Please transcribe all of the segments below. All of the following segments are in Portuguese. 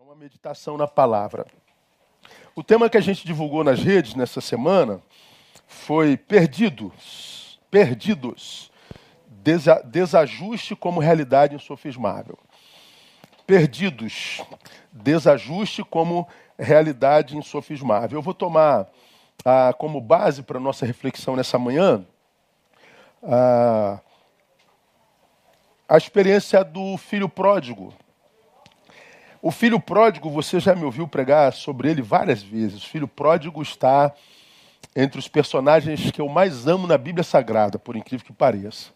Uma meditação na palavra. O tema que a gente divulgou nas redes nessa semana foi perdidos, perdidos, Desa desajuste como realidade insofismável. Perdidos, desajuste como realidade insofismável. Eu vou tomar ah, como base para nossa reflexão nessa manhã ah, a experiência do filho pródigo. O filho pródigo, você já me ouviu pregar sobre ele várias vezes. O filho pródigo está entre os personagens que eu mais amo na Bíblia Sagrada, por incrível que pareça.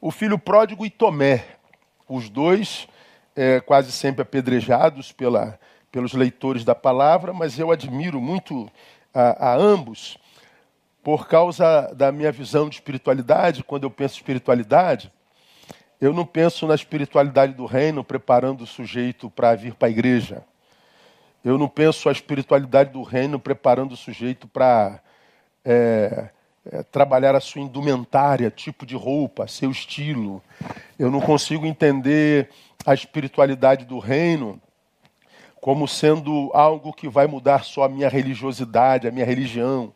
O filho pródigo e Tomé, os dois é, quase sempre apedrejados pela, pelos leitores da palavra, mas eu admiro muito a, a ambos por causa da minha visão de espiritualidade. Quando eu penso em espiritualidade, eu não penso na espiritualidade do reino preparando o sujeito para vir para a igreja. Eu não penso a espiritualidade do reino preparando o sujeito para é, é, trabalhar a sua indumentária, tipo de roupa, seu estilo. Eu não consigo entender a espiritualidade do reino como sendo algo que vai mudar só a minha religiosidade, a minha religião.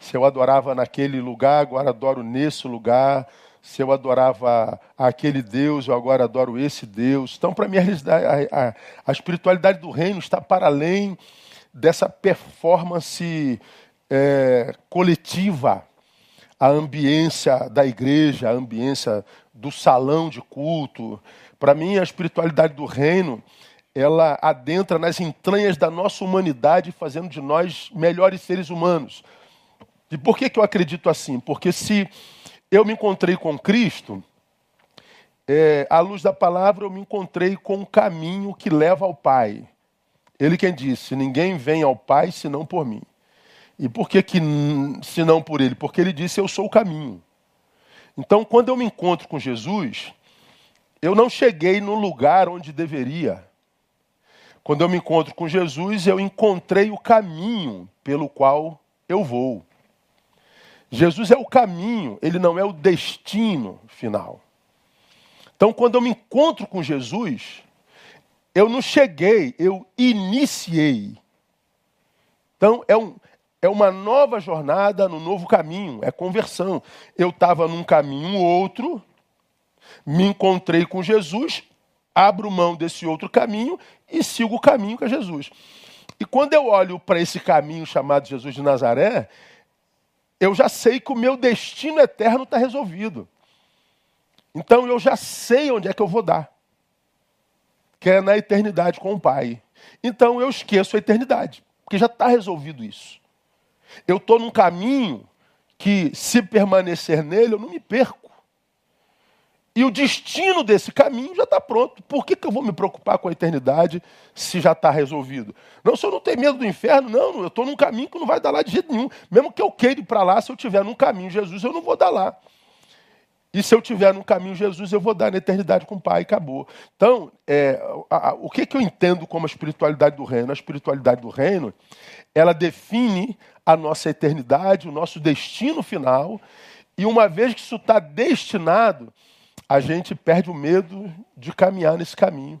Se eu adorava naquele lugar, agora adoro nesse lugar se eu adorava aquele Deus, eu agora adoro esse Deus. Então, para mim, a, a, a, espiritualidade do reino está para além dessa performance é, coletiva, a ambiência da igreja, a ambiência do salão de culto. Para mim, a espiritualidade do reino, ela adentra nas entranhas da nossa humanidade, fazendo de nós melhores seres humanos. E por que, que eu acredito assim? Porque se eu me encontrei com Cristo, é, à luz da palavra, eu me encontrei com um caminho que leva ao Pai. Ele quem disse: Ninguém vem ao Pai senão por mim. E por que, que senão por ele? Porque ele disse: Eu sou o caminho. Então, quando eu me encontro com Jesus, eu não cheguei no lugar onde deveria. Quando eu me encontro com Jesus, eu encontrei o caminho pelo qual eu vou. Jesus é o caminho, ele não é o destino final. Então, quando eu me encontro com Jesus, eu não cheguei, eu iniciei. Então, é, um, é uma nova jornada no novo caminho, é conversão. Eu estava num caminho outro, me encontrei com Jesus, abro mão desse outro caminho e sigo o caminho que é Jesus. E quando eu olho para esse caminho chamado Jesus de Nazaré, eu já sei que o meu destino eterno está resolvido. Então eu já sei onde é que eu vou dar. Que é na eternidade com o Pai. Então eu esqueço a eternidade, porque já está resolvido isso. Eu estou num caminho que, se permanecer nele, eu não me perco. E o destino desse caminho já está pronto. Por que, que eu vou me preocupar com a eternidade se já está resolvido? Não, se eu não tenho medo do inferno, não, eu estou num caminho que não vai dar lá de jeito nenhum. Mesmo que eu queira ir para lá, se eu tiver num caminho Jesus, eu não vou dar lá. E se eu tiver no caminho Jesus, eu vou dar na eternidade com o Pai e acabou. Então, é, a, a, o que, que eu entendo como a espiritualidade do reino? A espiritualidade do reino, ela define a nossa eternidade, o nosso destino final. E uma vez que isso está destinado, a gente perde o medo de caminhar nesse caminho.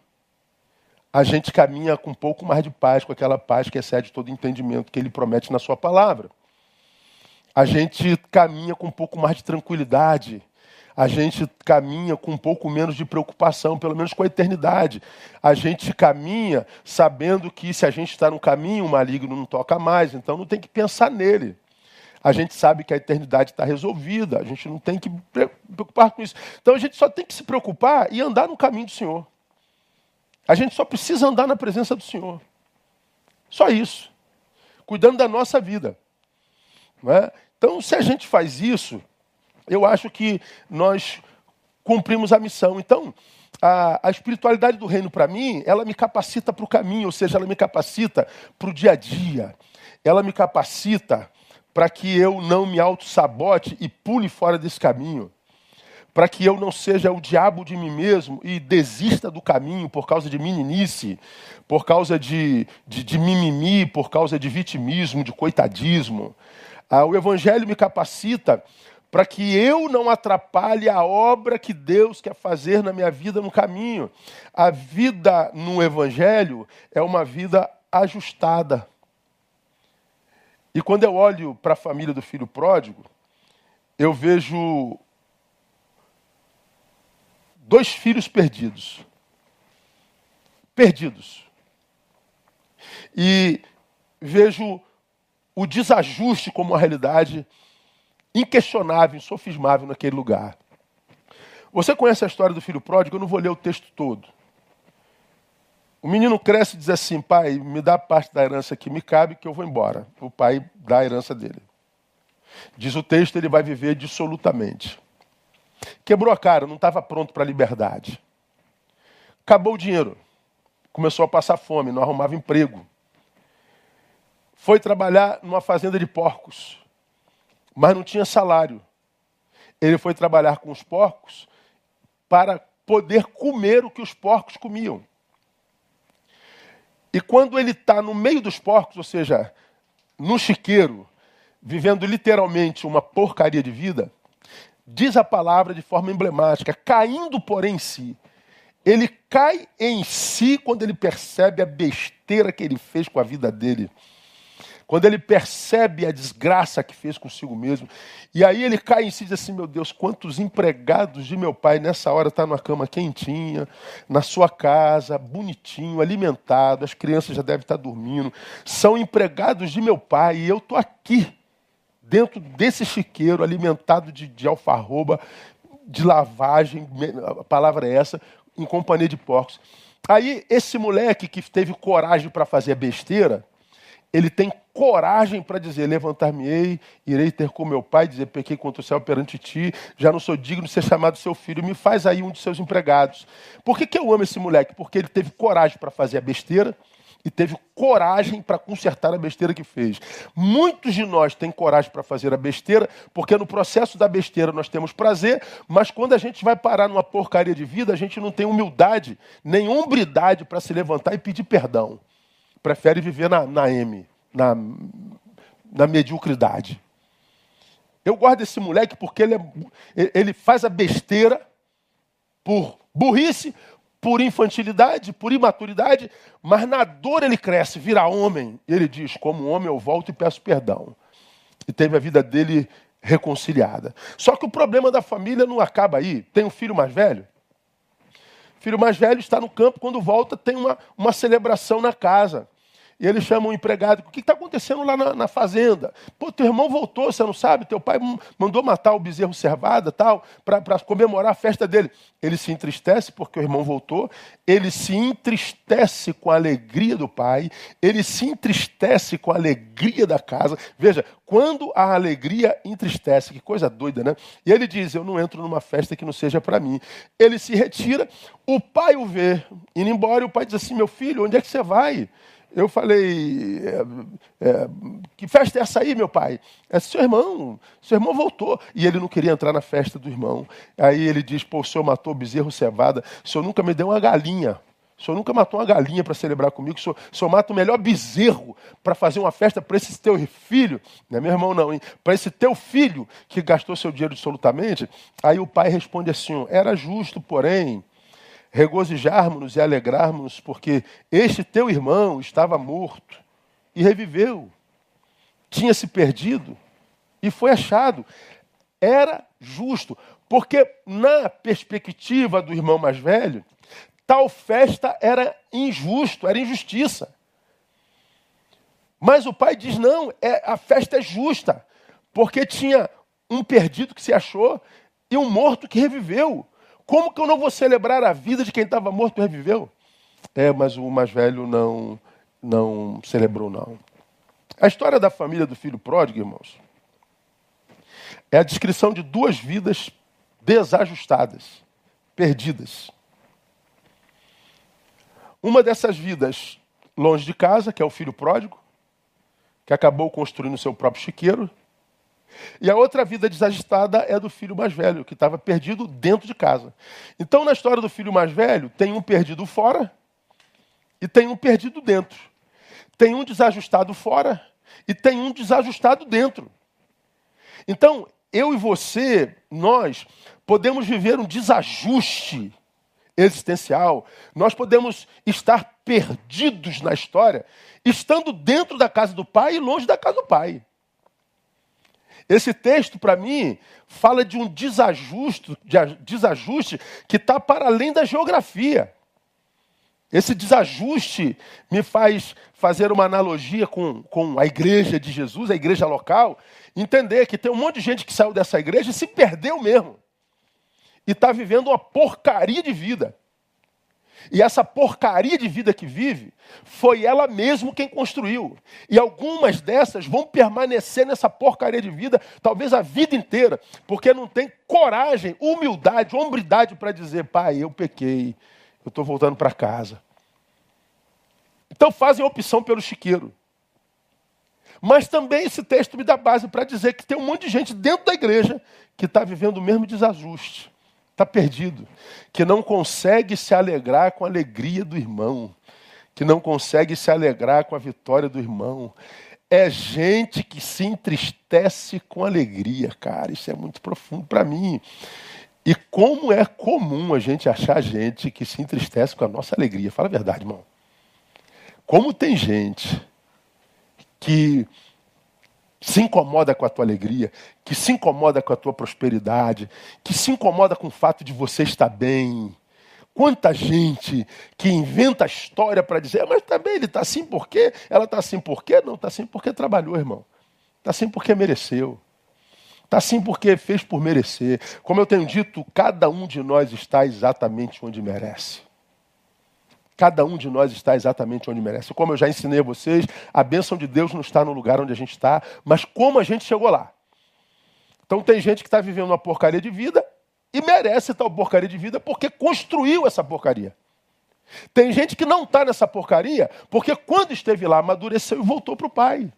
A gente caminha com um pouco mais de paz, com aquela paz que excede todo entendimento que ele promete na sua palavra. A gente caminha com um pouco mais de tranquilidade. A gente caminha com um pouco menos de preocupação, pelo menos com a eternidade. A gente caminha sabendo que se a gente está no caminho, o maligno não toca mais, então não tem que pensar nele a gente sabe que a eternidade está resolvida, a gente não tem que preocupar com isso. Então a gente só tem que se preocupar e andar no caminho do Senhor. A gente só precisa andar na presença do Senhor. Só isso. Cuidando da nossa vida. É? Então, se a gente faz isso, eu acho que nós cumprimos a missão. Então, a, a espiritualidade do reino, para mim, ela me capacita para o caminho, ou seja, ela me capacita para o dia a dia. Ela me capacita para que eu não me auto-sabote e pule fora desse caminho, para que eu não seja o diabo de mim mesmo e desista do caminho por causa de meninice, por causa de, de, de mimimi, por causa de vitimismo, de coitadismo. Ah, o Evangelho me capacita para que eu não atrapalhe a obra que Deus quer fazer na minha vida no caminho. A vida no Evangelho é uma vida ajustada. E quando eu olho para a família do filho pródigo, eu vejo dois filhos perdidos. Perdidos. E vejo o desajuste como uma realidade inquestionável, insofismável naquele lugar. Você conhece a história do filho pródigo? Eu não vou ler o texto todo. O menino cresce e diz assim: Pai, me dá parte da herança que me cabe, que eu vou embora. O pai dá a herança dele. Diz o texto: ele vai viver dissolutamente. Quebrou a cara, não estava pronto para a liberdade. Acabou o dinheiro. Começou a passar fome, não arrumava emprego. Foi trabalhar numa fazenda de porcos, mas não tinha salário. Ele foi trabalhar com os porcos para poder comer o que os porcos comiam. E quando ele está no meio dos porcos, ou seja, no chiqueiro, vivendo literalmente uma porcaria de vida, diz a palavra de forma emblemática, caindo porém em si. Ele cai em si quando ele percebe a besteira que ele fez com a vida dele quando ele percebe a desgraça que fez consigo mesmo, e aí ele cai em si e diz assim: Meu Deus, quantos empregados de meu pai nessa hora estão tá numa cama quentinha, na sua casa, bonitinho, alimentado, as crianças já devem estar dormindo, são empregados de meu pai e eu estou aqui, dentro desse chiqueiro, alimentado de, de alfarroba, de lavagem, a palavra é essa, em companhia de porcos. Aí esse moleque que teve coragem para fazer besteira, ele tem coragem para dizer: Levantar-me-ei, irei ter com meu pai, dizer: Pequei contra o céu perante ti, já não sou digno de ser chamado seu filho, me faz aí um de seus empregados. Por que, que eu amo esse moleque? Porque ele teve coragem para fazer a besteira e teve coragem para consertar a besteira que fez. Muitos de nós têm coragem para fazer a besteira, porque no processo da besteira nós temos prazer, mas quando a gente vai parar numa porcaria de vida, a gente não tem humildade, nem hombridade para se levantar e pedir perdão prefere viver na, na M, na, na mediocridade. Eu gosto desse moleque porque ele, é, ele faz a besteira por burrice, por infantilidade, por imaturidade, mas na dor ele cresce, vira homem. Ele diz: Como homem eu volto e peço perdão. E teve a vida dele reconciliada. Só que o problema da família não acaba aí. Tem um filho mais velho. O filho mais velho está no campo, quando volta, tem uma, uma celebração na casa. E ele chama um empregado, o que está acontecendo lá na, na, fazenda? Pô, teu irmão voltou, você não sabe? Teu pai mandou matar o bezerro servada tal, para comemorar a festa dele. Ele se entristece porque o irmão voltou, ele se entristece com a alegria do pai, ele se entristece com a alegria da casa. Veja, quando a alegria entristece, que coisa doida, né? E ele diz: Eu não entro numa festa que não seja para mim. Ele se retira, o pai o vê indo embora, e o pai diz assim: Meu filho, onde é que você vai? Eu falei, é, é, que festa é essa aí, meu pai? É seu irmão, seu irmão voltou. E ele não queria entrar na festa do irmão. Aí ele diz, pô, o senhor matou bezerro cevada, o senhor nunca me deu uma galinha. O senhor nunca matou uma galinha para celebrar comigo, o senhor, o senhor mata o melhor bezerro para fazer uma festa para esse teu filho. Não é meu irmão, não? Para esse teu filho que gastou seu dinheiro absolutamente. Aí o pai responde assim: era justo, porém regozijarmos-nos e alegrarmos, porque este teu irmão estava morto e reviveu, tinha se perdido e foi achado. Era justo, porque na perspectiva do irmão mais velho, tal festa era injusto, era injustiça. Mas o pai diz: não, é, a festa é justa, porque tinha um perdido que se achou e um morto que reviveu. Como que eu não vou celebrar a vida de quem estava morto e reviveu? É, mas o mais velho não, não celebrou, não. A história da família do filho pródigo, irmãos, é a descrição de duas vidas desajustadas, perdidas. Uma dessas vidas longe de casa, que é o filho pródigo, que acabou construindo seu próprio chiqueiro, e a outra vida desajustada é do filho mais velho, que estava perdido dentro de casa. Então, na história do filho mais velho, tem um perdido fora e tem um perdido dentro. Tem um desajustado fora e tem um desajustado dentro. Então, eu e você, nós, podemos viver um desajuste existencial, nós podemos estar perdidos na história, estando dentro da casa do pai e longe da casa do pai. Esse texto, para mim, fala de um desajuste, de desajuste que está para além da geografia. Esse desajuste me faz fazer uma analogia com, com a igreja de Jesus, a igreja local, entender que tem um monte de gente que saiu dessa igreja e se perdeu mesmo. E está vivendo uma porcaria de vida. E essa porcaria de vida que vive, foi ela mesma quem construiu. E algumas dessas vão permanecer nessa porcaria de vida, talvez a vida inteira, porque não tem coragem, humildade, hombridade para dizer: pai, eu pequei, eu estou voltando para casa. Então fazem opção pelo chiqueiro. Mas também esse texto me dá base para dizer que tem um monte de gente dentro da igreja que está vivendo o mesmo desajuste está perdido, que não consegue se alegrar com a alegria do irmão, que não consegue se alegrar com a vitória do irmão. É gente que se entristece com alegria, cara. Isso é muito profundo para mim. E como é comum a gente achar gente que se entristece com a nossa alegria. Fala a verdade, irmão. Como tem gente que se incomoda com a tua alegria, que se incomoda com a tua prosperidade, que se incomoda com o fato de você estar bem. Quanta gente que inventa história para dizer, ah, mas também ele está assim por quê? Ela está assim por quê? Não, está assim porque trabalhou, irmão. Está assim porque mereceu. Está assim porque fez por merecer. Como eu tenho dito, cada um de nós está exatamente onde merece. Cada um de nós está exatamente onde merece. Como eu já ensinei a vocês, a bênção de Deus não está no lugar onde a gente está, mas como a gente chegou lá. Então tem gente que está vivendo uma porcaria de vida e merece tal porcaria de vida porque construiu essa porcaria. Tem gente que não está nessa porcaria porque quando esteve lá amadureceu e voltou para o pai.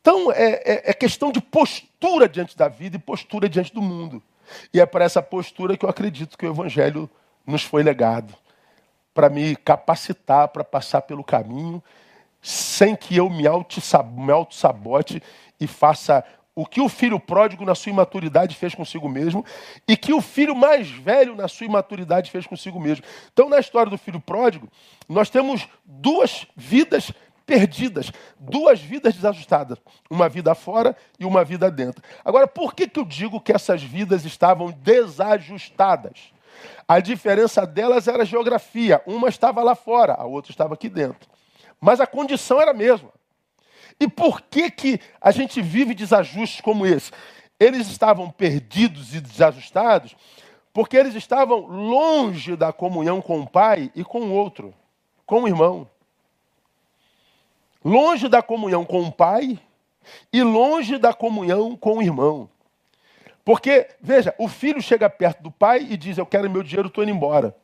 Então é, é, é questão de postura diante da vida e postura diante do mundo. E é para essa postura que eu acredito que o Evangelho nos foi legado para me capacitar para passar pelo caminho sem que eu me auto-sabote e faça o que o filho pródigo na sua imaturidade fez consigo mesmo e que o filho mais velho na sua imaturidade fez consigo mesmo. Então, na história do filho pródigo, nós temos duas vidas perdidas, duas vidas desajustadas, uma vida fora e uma vida dentro. Agora, por que, que eu digo que essas vidas estavam desajustadas? A diferença delas era a geografia. Uma estava lá fora, a outra estava aqui dentro. Mas a condição era a mesma. E por que, que a gente vive desajustes como esse? Eles estavam perdidos e desajustados porque eles estavam longe da comunhão com o pai e com o outro, com o irmão. Longe da comunhão com o pai e longe da comunhão com o irmão. Porque, veja, o filho chega perto do pai e diz: Eu quero meu dinheiro, estou indo embora.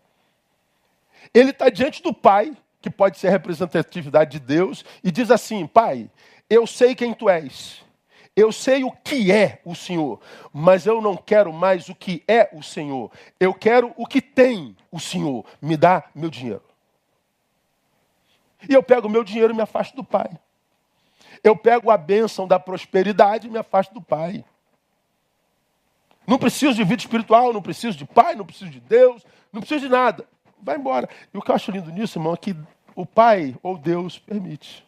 Ele está diante do pai, que pode ser a representatividade de Deus, e diz assim: Pai, eu sei quem tu és. Eu sei o que é o Senhor, mas eu não quero mais o que é o Senhor. Eu quero o que tem o Senhor. Me dá meu dinheiro. E eu pego o meu dinheiro e me afasto do Pai. Eu pego a bênção da prosperidade e me afasto do Pai. Não preciso de vida espiritual, não preciso de pai, não preciso de Deus, não preciso de nada. Vai embora. E o que eu acho lindo nisso, irmão, é que o pai ou Deus permite.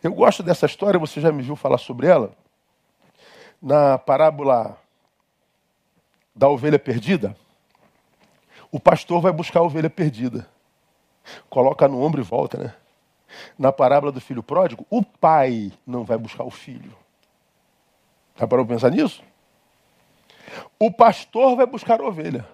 Eu gosto dessa história, você já me viu falar sobre ela? Na parábola da ovelha perdida, o pastor vai buscar a ovelha perdida. Coloca no ombro e volta, né? Na parábola do filho pródigo, o pai não vai buscar o filho. Já parou para pensar nisso? O pastor vai buscar a ovelha.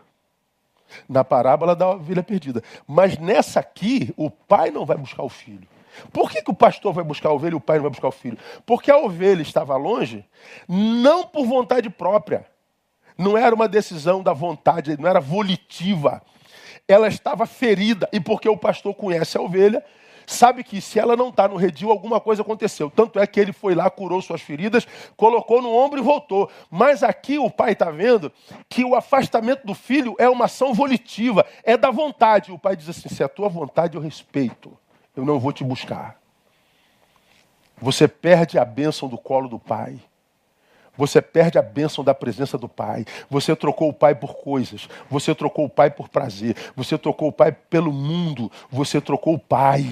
Na parábola da ovelha perdida. Mas nessa aqui, o pai não vai buscar o filho. Por que, que o pastor vai buscar a ovelha e o pai não vai buscar o filho? Porque a ovelha estava longe, não por vontade própria. Não era uma decisão da vontade, não era volitiva. Ela estava ferida. E porque o pastor conhece a ovelha, sabe que se ela não está no redil, alguma coisa aconteceu. Tanto é que ele foi lá, curou suas feridas, colocou no ombro e voltou. Mas aqui o pai está vendo que o afastamento do filho é uma ação volitiva, é da vontade. O pai diz assim: se é a tua vontade, eu respeito, eu não vou te buscar. você perde a bênção do colo do pai. Você perde a bênção da presença do Pai. Você trocou o Pai por coisas. Você trocou o Pai por prazer. Você trocou o Pai pelo mundo. Você trocou o Pai.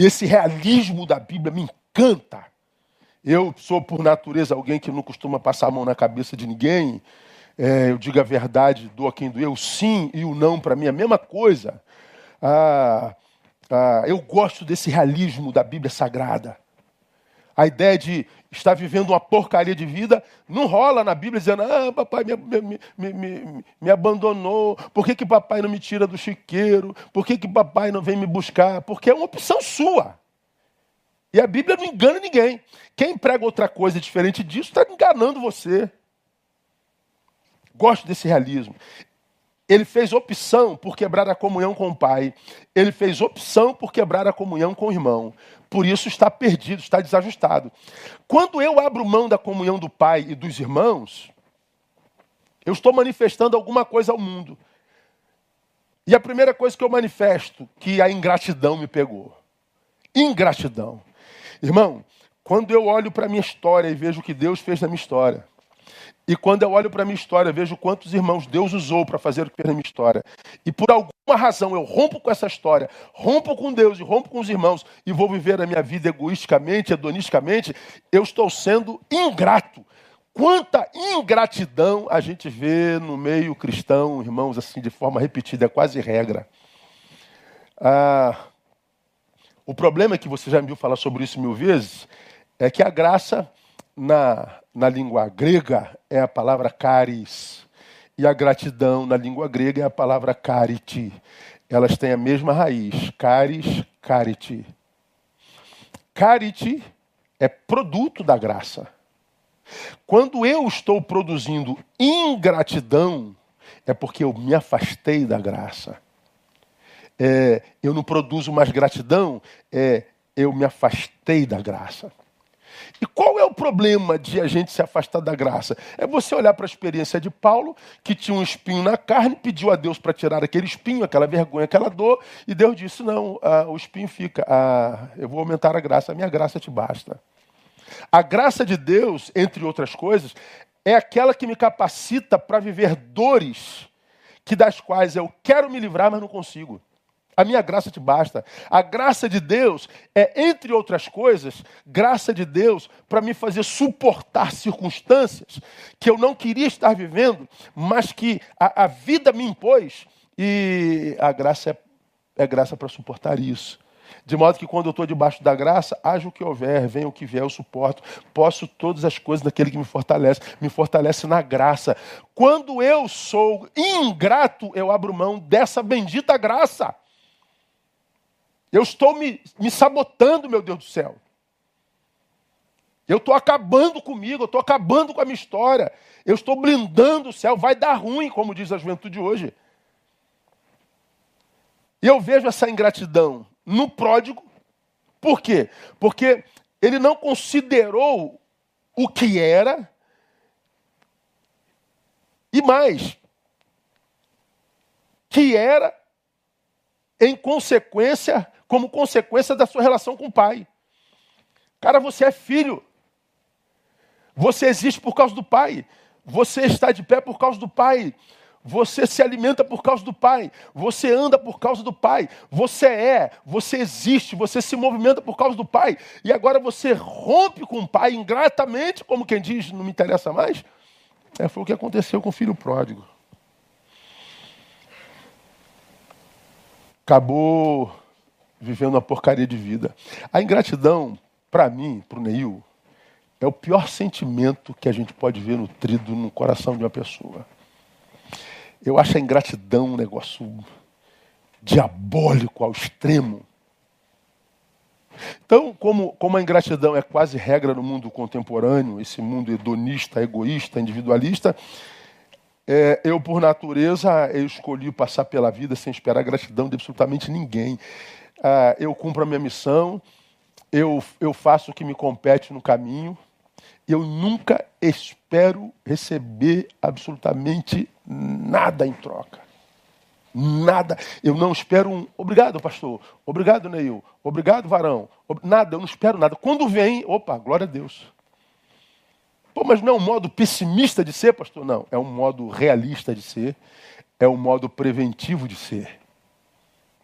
E esse realismo da Bíblia me encanta. Eu sou, por natureza, alguém que não costuma passar a mão na cabeça de ninguém. É, eu digo a verdade, dou a quem doer. O sim e o não, para mim, é a mesma coisa. Ah, ah, eu gosto desse realismo da Bíblia Sagrada. A ideia de estar vivendo uma porcaria de vida não rola na Bíblia dizendo: Ah, papai me, me, me, me, abandonou. Por que, que papai não me tira do chiqueiro? Por que, que papai não vem me buscar? Porque é uma opção sua. E a Bíblia não engana ninguém. Quem prega outra coisa diferente disso está enganando você. Gosto desse realismo. Ele fez opção por quebrar a comunhão com o pai. Ele fez opção por quebrar a comunhão com o irmão. Por isso está perdido, está desajustado. Quando eu abro mão da comunhão do pai e dos irmãos, eu estou manifestando alguma coisa ao mundo. E a primeira coisa que eu manifesto, que a ingratidão me pegou. Ingratidão. Irmão, quando eu olho para a minha história e vejo o que Deus fez na minha história, e quando eu olho para a minha história, vejo quantos irmãos Deus usou para fazer o que fez na minha história. E por alguma razão eu rompo com essa história, rompo com Deus e rompo com os irmãos e vou viver a minha vida egoisticamente, hedonisticamente, eu estou sendo ingrato. Quanta ingratidão a gente vê no meio cristão, irmãos, assim, de forma repetida, é quase regra. Ah, o problema é que você já me viu falar sobre isso mil vezes, é que a graça na na língua grega é a palavra caris. E a gratidão na língua grega é a palavra cariti. Elas têm a mesma raiz, caris, cariti. Cariti é produto da graça. Quando eu estou produzindo ingratidão, é porque eu me afastei da graça. É, eu não produzo mais gratidão, é, eu me afastei da graça. E qual é o problema de a gente se afastar da graça? É você olhar para a experiência de Paulo, que tinha um espinho na carne, pediu a Deus para tirar aquele espinho, aquela vergonha, aquela dor, e Deus disse: Não, ah, o espinho fica, ah, eu vou aumentar a graça, a minha graça te basta. A graça de Deus, entre outras coisas, é aquela que me capacita para viver dores que das quais eu quero me livrar, mas não consigo. A minha graça te basta. A graça de Deus é, entre outras coisas, graça de Deus para me fazer suportar circunstâncias que eu não queria estar vivendo, mas que a, a vida me impôs. E a graça é, é graça para suportar isso. De modo que quando eu estou debaixo da graça, haja o que houver, venha o que vier, eu suporto. Posso todas as coisas daquele que me fortalece. Me fortalece na graça. Quando eu sou ingrato, eu abro mão dessa bendita graça. Eu estou me, me sabotando, meu Deus do céu. Eu estou acabando comigo, eu estou acabando com a minha história. Eu estou blindando o céu. Vai dar ruim, como diz a juventude hoje. E eu vejo essa ingratidão no pródigo. Por quê? Porque ele não considerou o que era. E mais, que era em consequência como consequência da sua relação com o pai. Cara, você é filho. Você existe por causa do pai. Você está de pé por causa do pai. Você se alimenta por causa do Pai. Você anda por causa do Pai. Você é, você existe, você se movimenta por causa do Pai. E agora você rompe com o Pai ingratamente, como quem diz, não me interessa mais. É, foi o que aconteceu com o filho pródigo. Acabou vivendo uma porcaria de vida. A ingratidão, para mim, para o Neil, é o pior sentimento que a gente pode ver nutrido no coração de uma pessoa. Eu acho a ingratidão um negócio diabólico ao extremo. Então, como, como a ingratidão é quase regra no mundo contemporâneo, esse mundo hedonista, egoísta, individualista, é, eu, por natureza, eu escolhi passar pela vida sem esperar gratidão de absolutamente ninguém ah, eu cumpro a minha missão, eu, eu faço o que me compete no caminho, eu nunca espero receber absolutamente nada em troca. Nada. Eu não espero um. Obrigado, pastor. Obrigado, Neil. Obrigado, varão. Nada, eu não espero nada. Quando vem, opa, glória a Deus. Pô, mas não é um modo pessimista de ser, pastor? Não. É um modo realista de ser. É um modo preventivo de ser.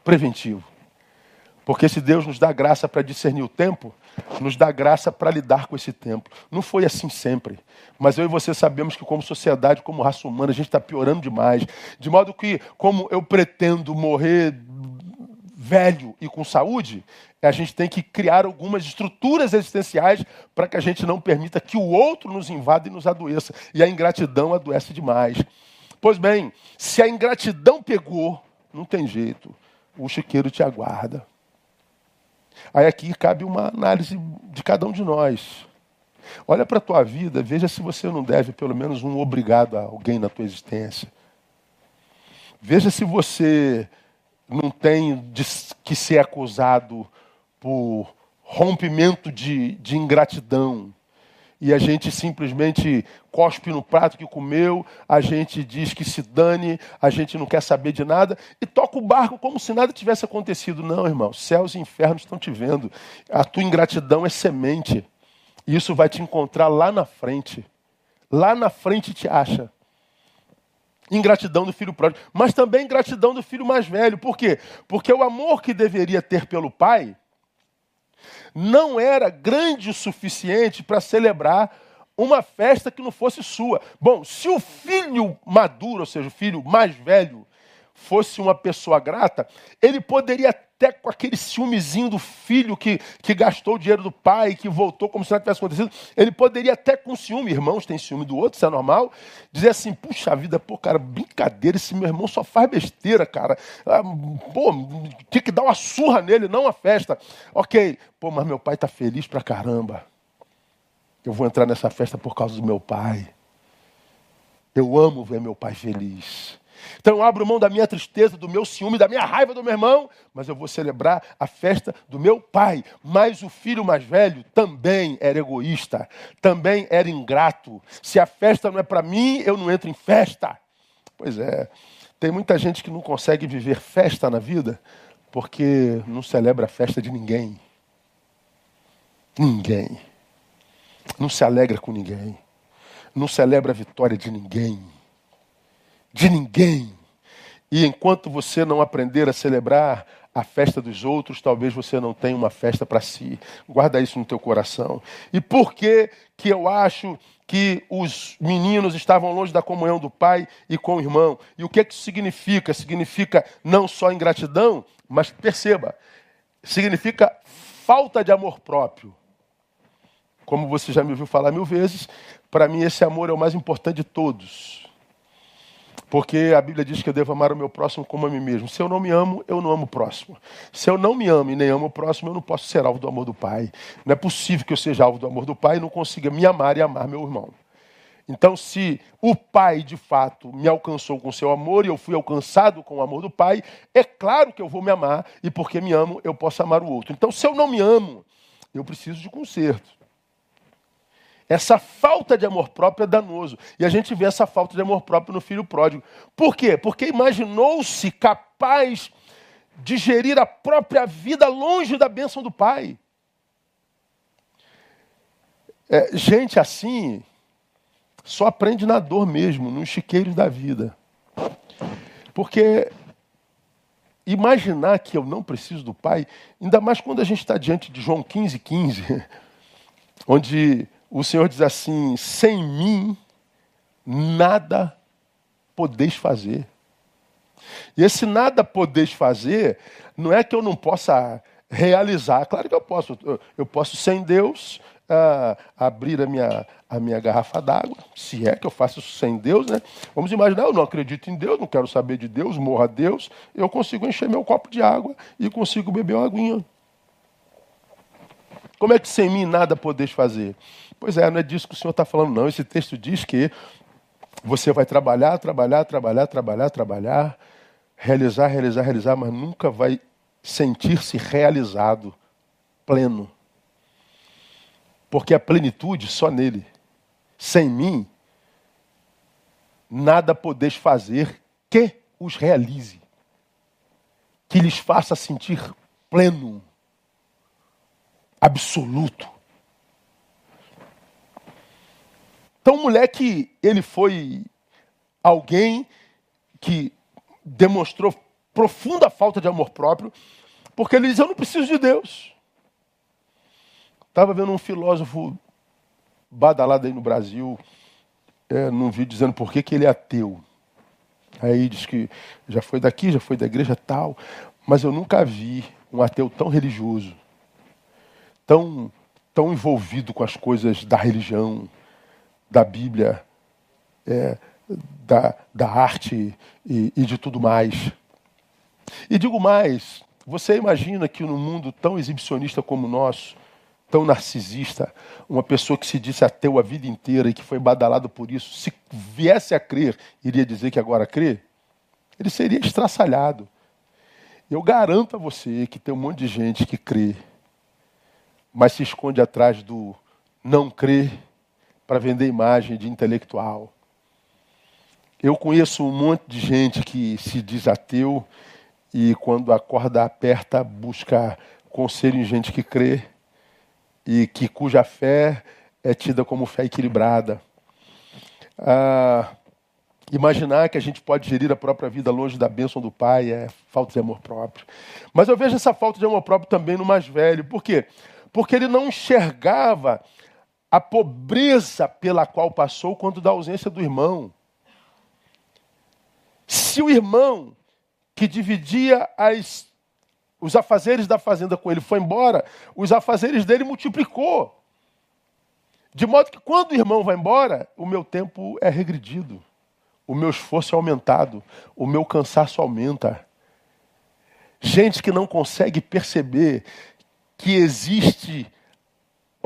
Preventivo. Porque se Deus nos dá graça para discernir o tempo, nos dá graça para lidar com esse tempo. Não foi assim sempre. Mas eu e você sabemos que, como sociedade, como raça humana, a gente está piorando demais. De modo que, como eu pretendo morrer velho e com saúde, a gente tem que criar algumas estruturas existenciais para que a gente não permita que o outro nos invada e nos adoeça. E a ingratidão adoece demais. Pois bem, se a ingratidão pegou, não tem jeito. O chiqueiro te aguarda. Aí aqui cabe uma análise de cada um de nós. Olha para a tua vida, veja se você não deve pelo menos um obrigado a alguém na tua existência. Veja se você não tem que ser acusado por rompimento de, de ingratidão, e a gente simplesmente cospe no prato que comeu, a gente diz que se dane, a gente não quer saber de nada e toca o barco como se nada tivesse acontecido. Não, irmão, céus e infernos estão te vendo. A tua ingratidão é semente. E isso vai te encontrar lá na frente. Lá na frente te acha. Ingratidão do filho pródigo, mas também ingratidão do filho mais velho. Por quê? Porque o amor que deveria ter pelo pai não era grande o suficiente para celebrar uma festa que não fosse sua. Bom, se o filho maduro, ou seja, o filho mais velho, fosse uma pessoa grata, ele poderia até com aquele ciúmezinho do filho que, que gastou o dinheiro do pai, que voltou como se nada tivesse acontecido, ele poderia até com ciúme, irmãos têm ciúme do outro, isso é normal, dizer assim, puxa vida, pô, cara, brincadeira, esse meu irmão só faz besteira, cara. Ah, pô, tinha que dar uma surra nele, não uma festa. Ok, pô, mas meu pai tá feliz pra caramba. Eu vou entrar nessa festa por causa do meu pai. Eu amo ver meu pai feliz. Então eu abro mão da minha tristeza, do meu ciúme, da minha raiva do meu irmão, mas eu vou celebrar a festa do meu pai. Mas o filho mais velho também era egoísta, também era ingrato. Se a festa não é para mim, eu não entro em festa. Pois é, tem muita gente que não consegue viver festa na vida porque não celebra a festa de ninguém. Ninguém. Não se alegra com ninguém. Não celebra a vitória de ninguém de ninguém. E enquanto você não aprender a celebrar a festa dos outros, talvez você não tenha uma festa para si. Guarda isso no teu coração. E por que que eu acho que os meninos estavam longe da comunhão do pai e com o irmão? E o que que isso significa? Significa não só ingratidão, mas perceba, significa falta de amor próprio. Como você já me ouviu falar mil vezes, para mim esse amor é o mais importante de todos. Porque a Bíblia diz que eu devo amar o meu próximo como a mim mesmo. Se eu não me amo, eu não amo o próximo. Se eu não me amo e nem amo o próximo, eu não posso ser alvo do amor do Pai. Não é possível que eu seja alvo do amor do Pai e não consiga me amar e amar meu irmão. Então, se o Pai de fato me alcançou com seu amor e eu fui alcançado com o amor do Pai, é claro que eu vou me amar e porque me amo, eu posso amar o outro. Então, se eu não me amo, eu preciso de conserto. Essa falta de amor próprio é danoso. E a gente vê essa falta de amor próprio no filho pródigo. Por quê? Porque imaginou-se capaz de gerir a própria vida longe da bênção do pai. É, gente assim só aprende na dor mesmo, nos chiqueiros da vida. Porque imaginar que eu não preciso do pai, ainda mais quando a gente está diante de João 15, 15, onde o Senhor diz assim: sem mim nada podeis fazer. E esse nada podeis fazer não é que eu não possa realizar, claro que eu posso. Eu posso, sem Deus, uh, abrir a minha, a minha garrafa d'água, se é que eu faço isso sem Deus, né? Vamos imaginar, eu não acredito em Deus, não quero saber de Deus, morra Deus, eu consigo encher meu copo de água e consigo beber uma aguinha. Como é que sem mim nada podeis fazer? Pois é, não é disso que o Senhor está falando, não. Esse texto diz que você vai trabalhar, trabalhar, trabalhar, trabalhar, trabalhar, realizar, realizar, realizar, mas nunca vai sentir-se realizado, pleno. Porque a plenitude só nele. Sem mim, nada podeis fazer que os realize. que lhes faça sentir pleno, absoluto. Então, o moleque, ele foi alguém que demonstrou profunda falta de amor próprio, porque ele diz: Eu não preciso de Deus. Estava vendo um filósofo badalado aí no Brasil, é, num vídeo dizendo por que, que ele é ateu. Aí diz que já foi daqui, já foi da igreja tal, mas eu nunca vi um ateu tão religioso, tão, tão envolvido com as coisas da religião, da Bíblia, é, da, da arte e, e de tudo mais. E digo mais, você imagina que num mundo tão exibicionista como o nosso, tão narcisista, uma pessoa que se disse ateu a vida inteira e que foi badalado por isso, se viesse a crer, iria dizer que agora crê? Ele seria estraçalhado. Eu garanto a você que tem um monte de gente que crê, mas se esconde atrás do não crer para vender imagem de intelectual. Eu conheço um monte de gente que se diz ateu e quando a corda aperta busca conselho em gente que crê e que cuja fé é tida como fé equilibrada. Ah, imaginar que a gente pode gerir a própria vida longe da bênção do Pai é falta de amor próprio. Mas eu vejo essa falta de amor próprio também no mais velho. Por quê? Porque ele não enxergava a pobreza pela qual passou quando da ausência do irmão. Se o irmão que dividia as os afazeres da fazenda com ele foi embora, os afazeres dele multiplicou. De modo que quando o irmão vai embora, o meu tempo é regredido, o meu esforço é aumentado, o meu cansaço aumenta. Gente que não consegue perceber que existe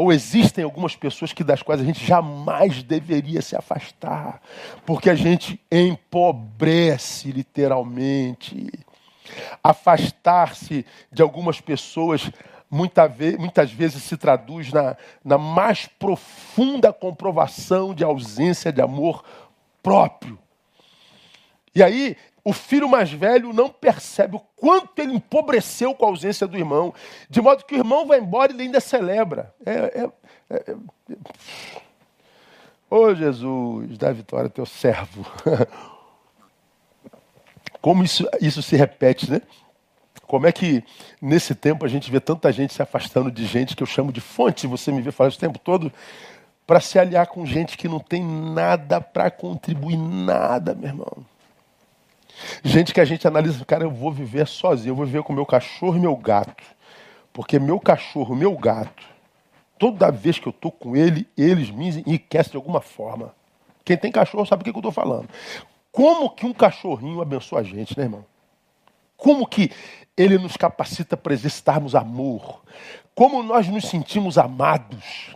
ou existem algumas pessoas que das quais a gente jamais deveria se afastar, porque a gente empobrece literalmente. Afastar-se de algumas pessoas muitas vezes se traduz na, na mais profunda comprovação de ausência de amor próprio. E aí, o filho mais velho não percebe o quanto ele empobreceu com a ausência do irmão, de modo que o irmão vai embora e ele ainda celebra. É, é, é, oh Jesus, dá vitória teu servo. Como isso, isso se repete, né? Como é que nesse tempo a gente vê tanta gente se afastando de gente que eu chamo de fonte, você me vê falar o tempo todo, para se aliar com gente que não tem nada para contribuir, nada, meu irmão. Gente que a gente analisa, cara, eu vou viver sozinho, eu vou viver com meu cachorro e meu gato. Porque meu cachorro, meu gato, toda vez que eu estou com ele, eles me enriquecem de alguma forma. Quem tem cachorro sabe o que eu estou falando. Como que um cachorrinho abençoa a gente, né, irmão? Como que ele nos capacita para exercitarmos amor? Como nós nos sentimos amados?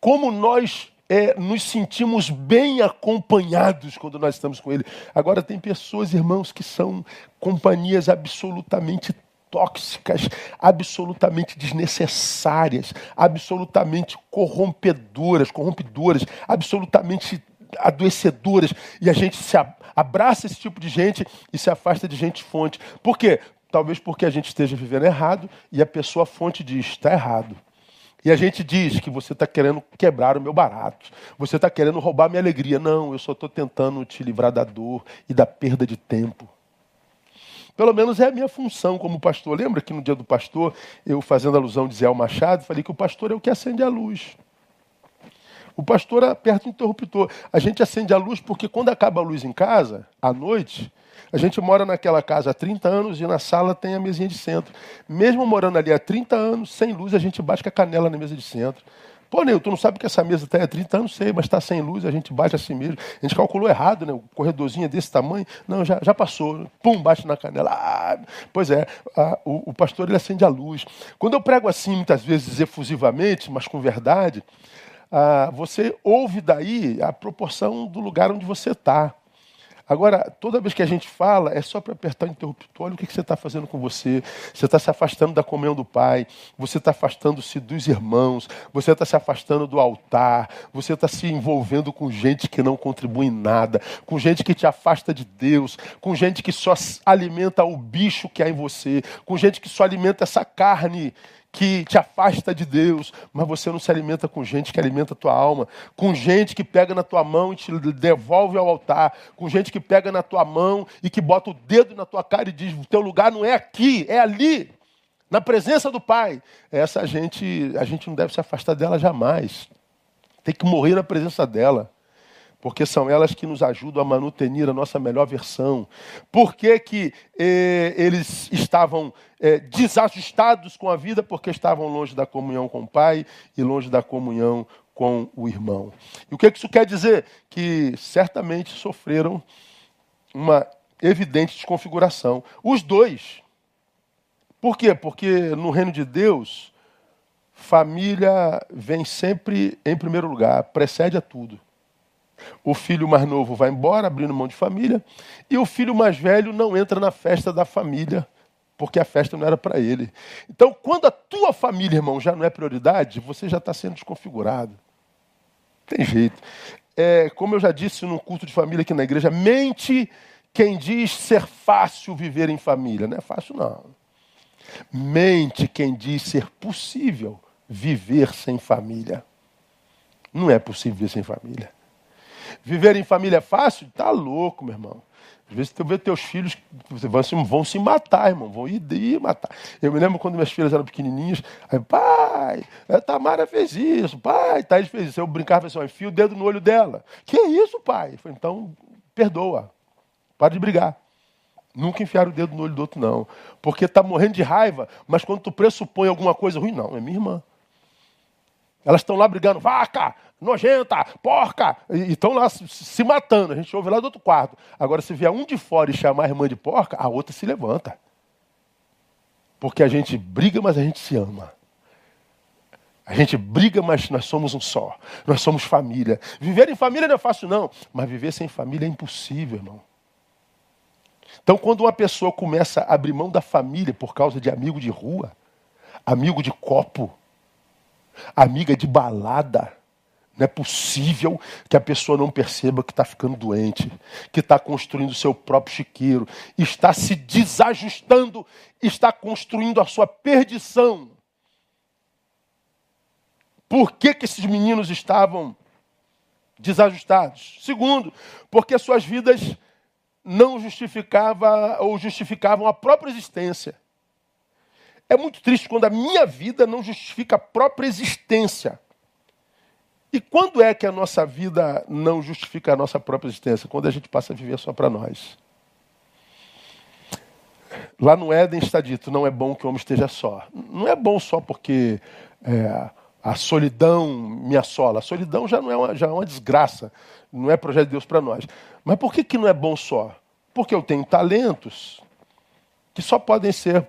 Como nós é, nos sentimos bem acompanhados quando nós estamos com ele. Agora, tem pessoas, irmãos, que são companhias absolutamente tóxicas, absolutamente desnecessárias, absolutamente corrompedoras, corrompedoras, absolutamente adoecedoras, e a gente se abraça esse tipo de gente e se afasta de gente fonte. Por quê? Talvez porque a gente esteja vivendo errado e a pessoa fonte diz: está errado. E a gente diz que você está querendo quebrar o meu barato, você está querendo roubar minha alegria. Não, eu só estou tentando te livrar da dor e da perda de tempo. Pelo menos é a minha função como pastor. Lembra que no dia do pastor, eu fazendo alusão de Zé Machado, falei que o pastor é o que acende a luz. O pastor aperta o interruptor. A gente acende a luz porque quando acaba a luz em casa, à noite, a gente mora naquela casa há 30 anos e na sala tem a mesinha de centro. Mesmo morando ali há 30 anos, sem luz, a gente bate a canela na mesa de centro. Pô, Neu, tu não sabe que essa mesa está há 30 anos? Sei, mas está sem luz, a gente bate assim mesmo. A gente calculou errado, né? O corredorzinho é desse tamanho. Não, já, já passou. Pum, bate na canela. Ah, pois é, a, o, o pastor ele acende a luz. Quando eu prego assim, muitas vezes efusivamente, mas com verdade, ah, você ouve daí a proporção do lugar onde você está. Agora, toda vez que a gente fala, é só para apertar o interruptor. Olha o que, você está fazendo com você. Você está se afastando da comunhão do Pai, você está afastando-se dos irmãos, você está se afastando do altar, você está se envolvendo com gente que não contribui em nada, com gente que te afasta de Deus, com gente que só alimenta o bicho que há em você, com gente que só alimenta essa carne que te afasta de Deus, mas você não se alimenta com gente que alimenta a tua alma, com gente que pega na tua mão e te devolve ao altar, com gente que pega na tua mão e que bota o dedo na tua cara e diz: o teu lugar não é aqui, é ali, na presença do Pai. Essa gente, a gente não deve se afastar dela jamais. Tem que morrer na presença dela porque são elas que nos ajudam a manutenir a nossa melhor versão. Por que, que eh, eles estavam eh, desajustados com a vida? Porque estavam longe da comunhão com o Pai e longe da comunhão com o irmão. E o que, que isso quer dizer? Que certamente sofreram uma evidente desconfiguração. Os dois. Por quê? Porque no reino de Deus, família vem sempre em primeiro lugar, precede a tudo. O filho mais novo vai embora, abrindo mão de família, e o filho mais velho não entra na festa da família, porque a festa não era para ele. Então, quando a tua família, irmão, já não é prioridade, você já está sendo desconfigurado. Tem jeito. É, como eu já disse no culto de família aqui na igreja, mente quem diz ser fácil viver em família. Não é fácil, não. Mente quem diz ser possível viver sem família. Não é possível viver sem família. Viver em família é fácil? Tá louco, meu irmão. Às vezes tu vê teus filhos vão se, vão se matar, irmão. Vão ir, ir matar. Eu me lembro quando minhas filhas eram pequenininhas. Aí, pai, a Tamara fez isso. Pai, Thaís fez isso. Eu brincava assim, enfio o dedo no olho dela. Que isso, pai? falei, então, perdoa. Para de brigar. Nunca enfiar o dedo no olho do outro, não. Porque tá morrendo de raiva, mas quando tu pressupõe alguma coisa ruim, não, é minha irmã. Elas estão lá brigando, vaca, nojenta, porca, e estão lá se matando. A gente ouve lá do outro quarto. Agora, se vier um de fora e chamar a irmã de porca, a outra se levanta. Porque a gente briga, mas a gente se ama. A gente briga, mas nós somos um só. Nós somos família. Viver em família não é fácil, não. Mas viver sem família é impossível, irmão. Então, quando uma pessoa começa a abrir mão da família por causa de amigo de rua, amigo de copo, amiga de balada, não é possível que a pessoa não perceba que está ficando doente, que está construindo seu próprio chiqueiro, está se desajustando, está construindo a sua perdição. Por que, que esses meninos estavam desajustados? Segundo, porque suas vidas não justificavam ou justificavam a própria existência. É muito triste quando a minha vida não justifica a própria existência. E quando é que a nossa vida não justifica a nossa própria existência? Quando a gente passa a viver só para nós. Lá no Éden está dito: não é bom que o homem esteja só. Não é bom só porque é, a solidão me assola. A solidão já não é uma, já é uma desgraça. Não é projeto de Deus para nós. Mas por que, que não é bom só? Porque eu tenho talentos que só podem ser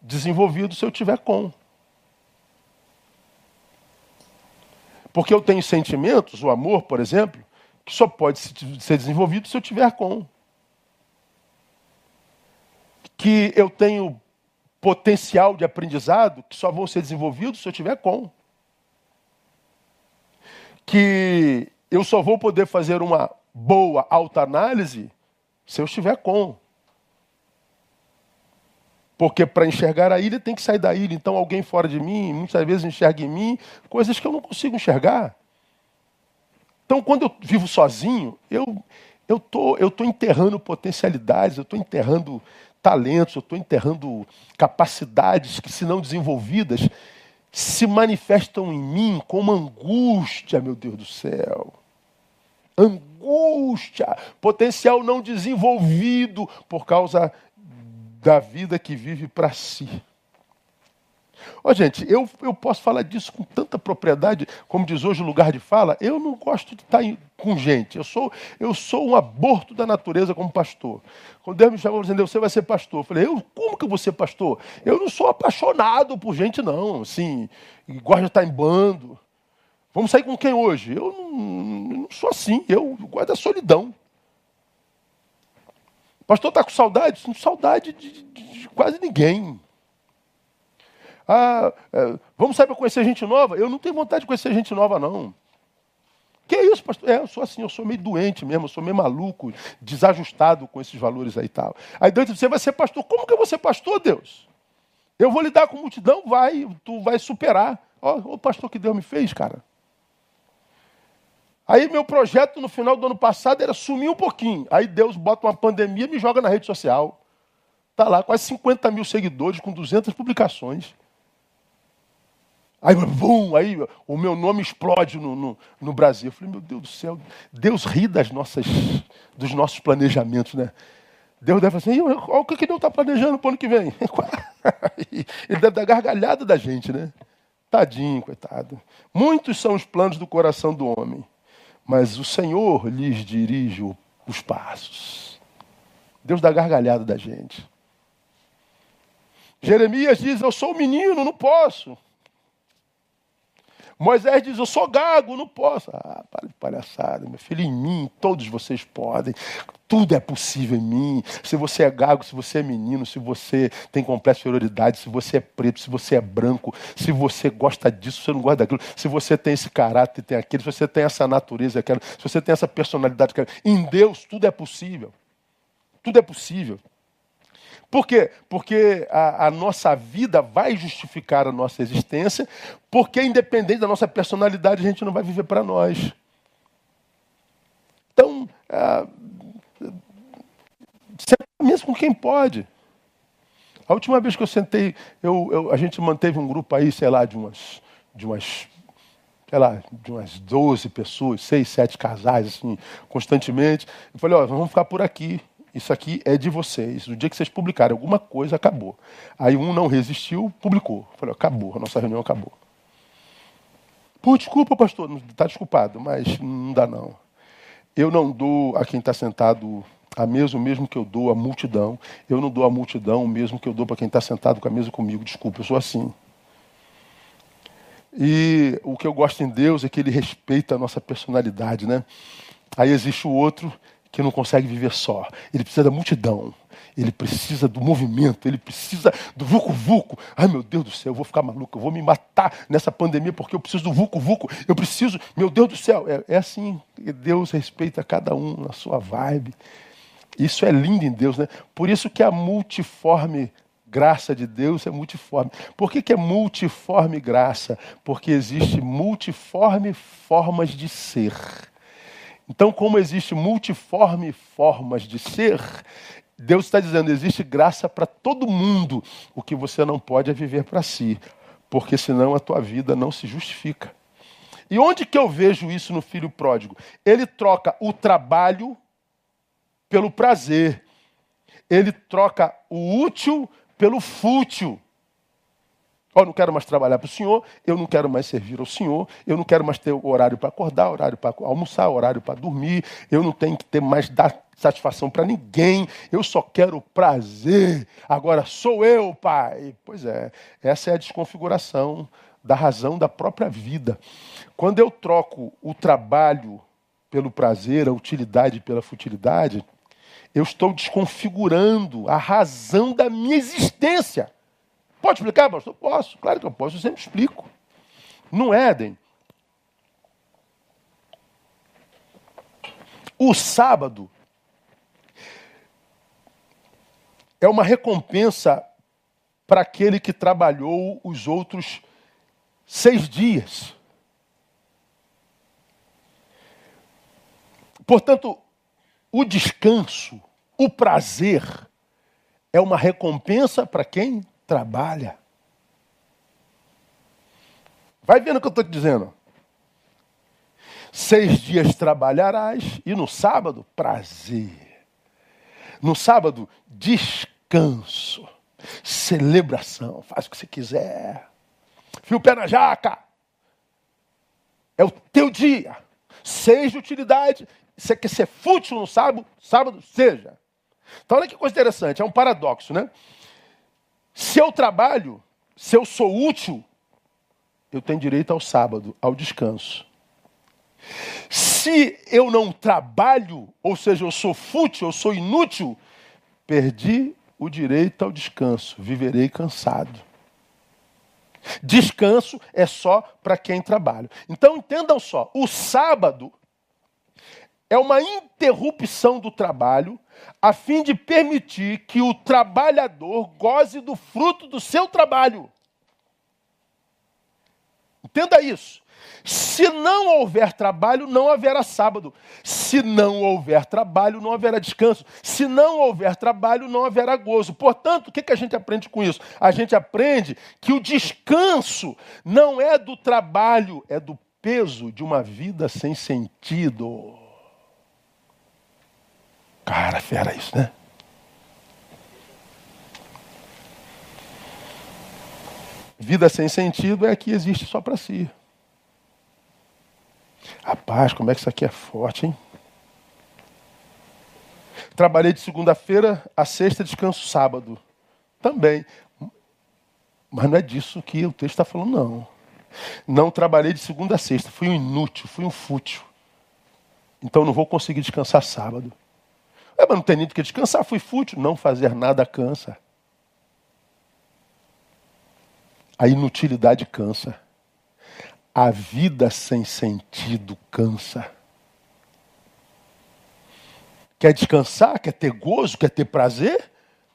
desenvolvidos se eu tiver com. Porque eu tenho sentimentos, o amor, por exemplo, que só pode ser desenvolvido se eu tiver com. Que eu tenho potencial de aprendizado que só vão ser desenvolvidos se eu tiver com. Que eu só vou poder fazer uma boa autoanálise se eu estiver com. Porque para enxergar a ilha tem que sair da ilha. Então alguém fora de mim, muitas vezes enxerga em mim coisas que eu não consigo enxergar. Então quando eu vivo sozinho, eu eu tô, eu tô enterrando potencialidades, eu estou enterrando talentos, eu estou enterrando capacidades que, se não desenvolvidas, se manifestam em mim como angústia, meu Deus do céu. Angústia, potencial não desenvolvido por causa da vida que vive para si. Ó, oh, gente, eu, eu posso falar disso com tanta propriedade, como diz hoje o lugar de fala. Eu não gosto de estar em, com gente. Eu sou, eu sou um aborto da natureza como pastor. Quando Deus me chamou dizendo, você vai ser pastor. Eu falei, eu, como que eu vou ser pastor? Eu não sou apaixonado por gente, não. Assim, gosto de estar em bando. Vamos sair com quem hoje? Eu não, não sou assim. Eu gosto da solidão. Pastor está com saudade? Saudade de, de, de, quase ninguém. Ah, é, vamos sair para conhecer gente nova? Eu não tenho vontade de conhecer gente nova, não. Que é isso, pastor? É, eu sou assim, eu sou meio doente mesmo, eu sou meio maluco, desajustado com esses valores aí e tal. Aí Deus você vai ser pastor. Como que eu vou ser pastor, Deus? Eu vou lidar com multidão? Vai, tu vai superar. Ó, o pastor que Deus me fez, cara. Aí meu projeto no final do ano passado era sumir um pouquinho. Aí Deus bota uma pandemia e me joga na rede social. Tá lá, quase 50 mil seguidores com 200 publicações. Aí, bum, aí o meu nome explode no, no, no, Brasil. Eu falei, meu Deus do céu, Deus ri das nossas, dos nossos planejamentos, né? Deus deve falar assim, olha o que, Deus está planejando para o ano que vem. Ele deve dar gargalhada da gente, né? Tadinho, coitado. Muitos são os planos do coração do homem, mas o Senhor lhes dirige os passos. Deus dá gargalhada da gente. Jeremias diz: Eu sou um menino, não posso. Moisés diz: Eu sou gago, não posso. Ah, para de palhaçada, meu filho, em mim todos vocês podem. Tudo é possível em mim. Se você é gago, se você é menino, se você tem complexo de superioridade, se você é preto, se você é branco, se você gosta disso, se você não gosta daquilo, se você tem esse caráter, tem aquele, se você tem essa natureza, aquela, se você tem essa personalidade, aquela. em Deus tudo é possível. Tudo é possível. Por quê? Porque a, a, nossa vida vai justificar a nossa existência, porque independente da nossa personalidade, a gente não vai viver para nós. Então, é, mesmo com quem pode. A última vez que eu sentei, eu, eu, a gente manteve um grupo aí, sei lá, de umas, de umas, sei lá, de umas 12 pessoas, seis, sete casais, assim, constantemente. Eu falei, ó, vamos ficar por aqui. Isso aqui é de vocês. No dia que vocês publicarem alguma coisa, acabou. Aí um não resistiu, publicou. Falei, acabou, a nossa reunião acabou. Pô, desculpa, pastor. Está desculpado, mas não dá não. Eu não dou a quem está sentado a mesa o mesmo que eu dou à multidão. Eu não dou à multidão o mesmo que eu dou para quem está sentado com a mesa comigo. Desculpa, eu sou assim. E o que eu gosto em Deus é que Ele respeita a nossa personalidade, né? Aí existe o outro que não consegue viver só. Ele precisa da multidão. Ele precisa do movimento, ele precisa do vucu-vucu. Ai, meu Deus do céu, eu vou ficar maluco, eu vou me matar nessa pandemia porque eu preciso do vucu-vucu. Eu preciso, meu Deus do céu. É, é assim, Deus respeita cada um na sua vibe. Isso é lindo em Deus, né? Por isso que a multiforme graça de Deus é multiforme. Por que, que é multiforme graça? Porque existe multiforme formas de ser. Então, como existe multiforme formas de ser, Deus está dizendo: existe graça para todo mundo. O que você não pode é viver para si, porque senão a tua vida não se justifica. E onde que eu vejo isso no filho pródigo? Ele troca o trabalho pelo prazer. Ele troca o útil pelo fútil. Eu não quero mais trabalhar para o Senhor, eu não quero mais servir ao Senhor, eu não quero mais ter horário para acordar, horário para almoçar, horário para dormir, eu não tenho que ter mais dar satisfação para ninguém, eu só quero prazer. Agora sou eu, Pai. Pois é, essa é a desconfiguração da razão da própria vida. Quando eu troco o trabalho pelo prazer, a utilidade pela futilidade, eu estou desconfigurando a razão da minha existência. Pode explicar, pastor? Posso, claro que eu posso, eu sempre explico. No Éden, o sábado é uma recompensa para aquele que trabalhou os outros seis dias. Portanto, o descanso, o prazer, é uma recompensa para quem trabalha. Vai vendo o que eu estou te dizendo. Seis dias trabalharás e no sábado, prazer. No sábado, descanso, celebração, faz o que você quiser. Fio pé na jaca. É o teu dia. Seis de utilidade. Você quer ser fútil no sábado? Sábado, seja. Então, olha que coisa interessante, é um paradoxo, né? Se eu trabalho, se eu sou útil, eu tenho direito ao sábado, ao descanso. Se eu não trabalho, ou seja, eu sou fútil, eu sou inútil, perdi o direito ao descanso, viverei cansado. Descanso é só para quem trabalha. Então entendam só: o sábado é uma interrupção do trabalho a fim de permitir que o trabalhador goze do fruto do seu trabalho. Entenda isso. Se não houver trabalho, não haverá sábado. Se não houver trabalho, não haverá descanso. Se não houver trabalho, não haverá gozo. Portanto, o que, a gente aprende com isso? A gente aprende que o descanso não é do trabalho, é do peso de uma vida sem sentido. Cara, fera isso, né? Vida sem sentido é a que existe só para si. Rapaz, como é que isso aqui é forte, hein? Trabalhei de segunda-feira a sexta, descanso sábado. Também. Mas não é disso que o texto está falando, não. Não trabalhei de segunda a sexta. Fui um inútil, fui um fútil. Então não vou conseguir descansar sábado. É, mas não tem nem do que descansar, fui fútil. Não fazer nada cansa. A inutilidade cansa. A vida sem sentido cansa. Quer descansar? Quer ter gozo? Quer ter prazer?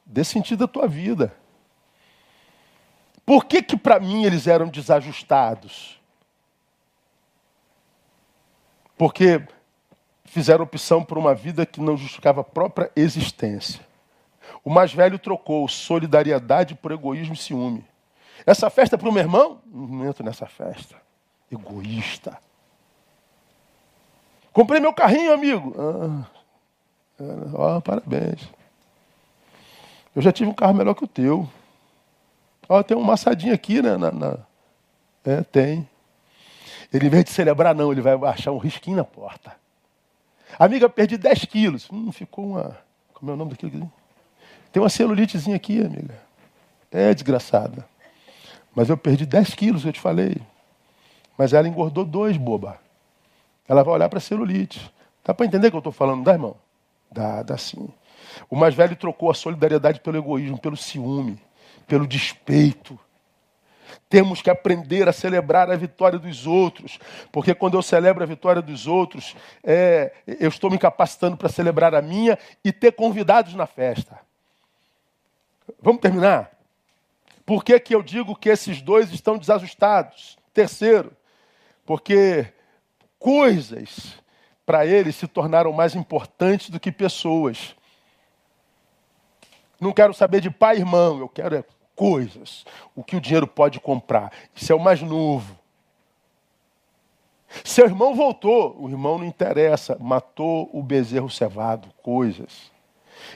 Dê sentido à tua vida. Por que que para mim eles eram desajustados? Porque fizeram opção por uma vida que não justificava a própria existência. O mais velho trocou solidariedade por egoísmo e ciúme. Essa festa é para o meu irmão? Não entro nessa festa. Egoísta. Comprei meu carrinho, amigo. Ah, parabéns. Eu já tive um carro melhor que o teu. Ó, tem um maçadinho aqui, né? Na, na... É, tem. Ele, em vez de celebrar, não, ele vai achar um risquinho na porta. Amiga, perdi 10 quilos. Hum, ficou uma. Como é o nome daquilo? Tem uma celulitezinha aqui, amiga. É desgraçada. Mas eu perdi 10 quilos, eu te falei. Mas ela engordou dois, boba. Ela vai olhar para a celulite. Dá para entender o que eu estou falando, dá, irmão? Dá, dá sim. O mais velho trocou a solidariedade pelo egoísmo, pelo ciúme, pelo despeito. Temos que aprender a celebrar a vitória dos outros, porque quando eu celebro a vitória dos outros, é, eu estou me capacitando para celebrar a minha e ter convidados na festa. Vamos terminar? Por que, que eu digo que esses dois estão desajustados? Terceiro, porque coisas para eles se tornaram mais importantes do que pessoas. Não quero saber de pai e irmão, eu quero é coisas, o que o dinheiro pode comprar. Isso é o mais novo. Seu irmão voltou, o irmão não interessa, matou o bezerro cevado, coisas.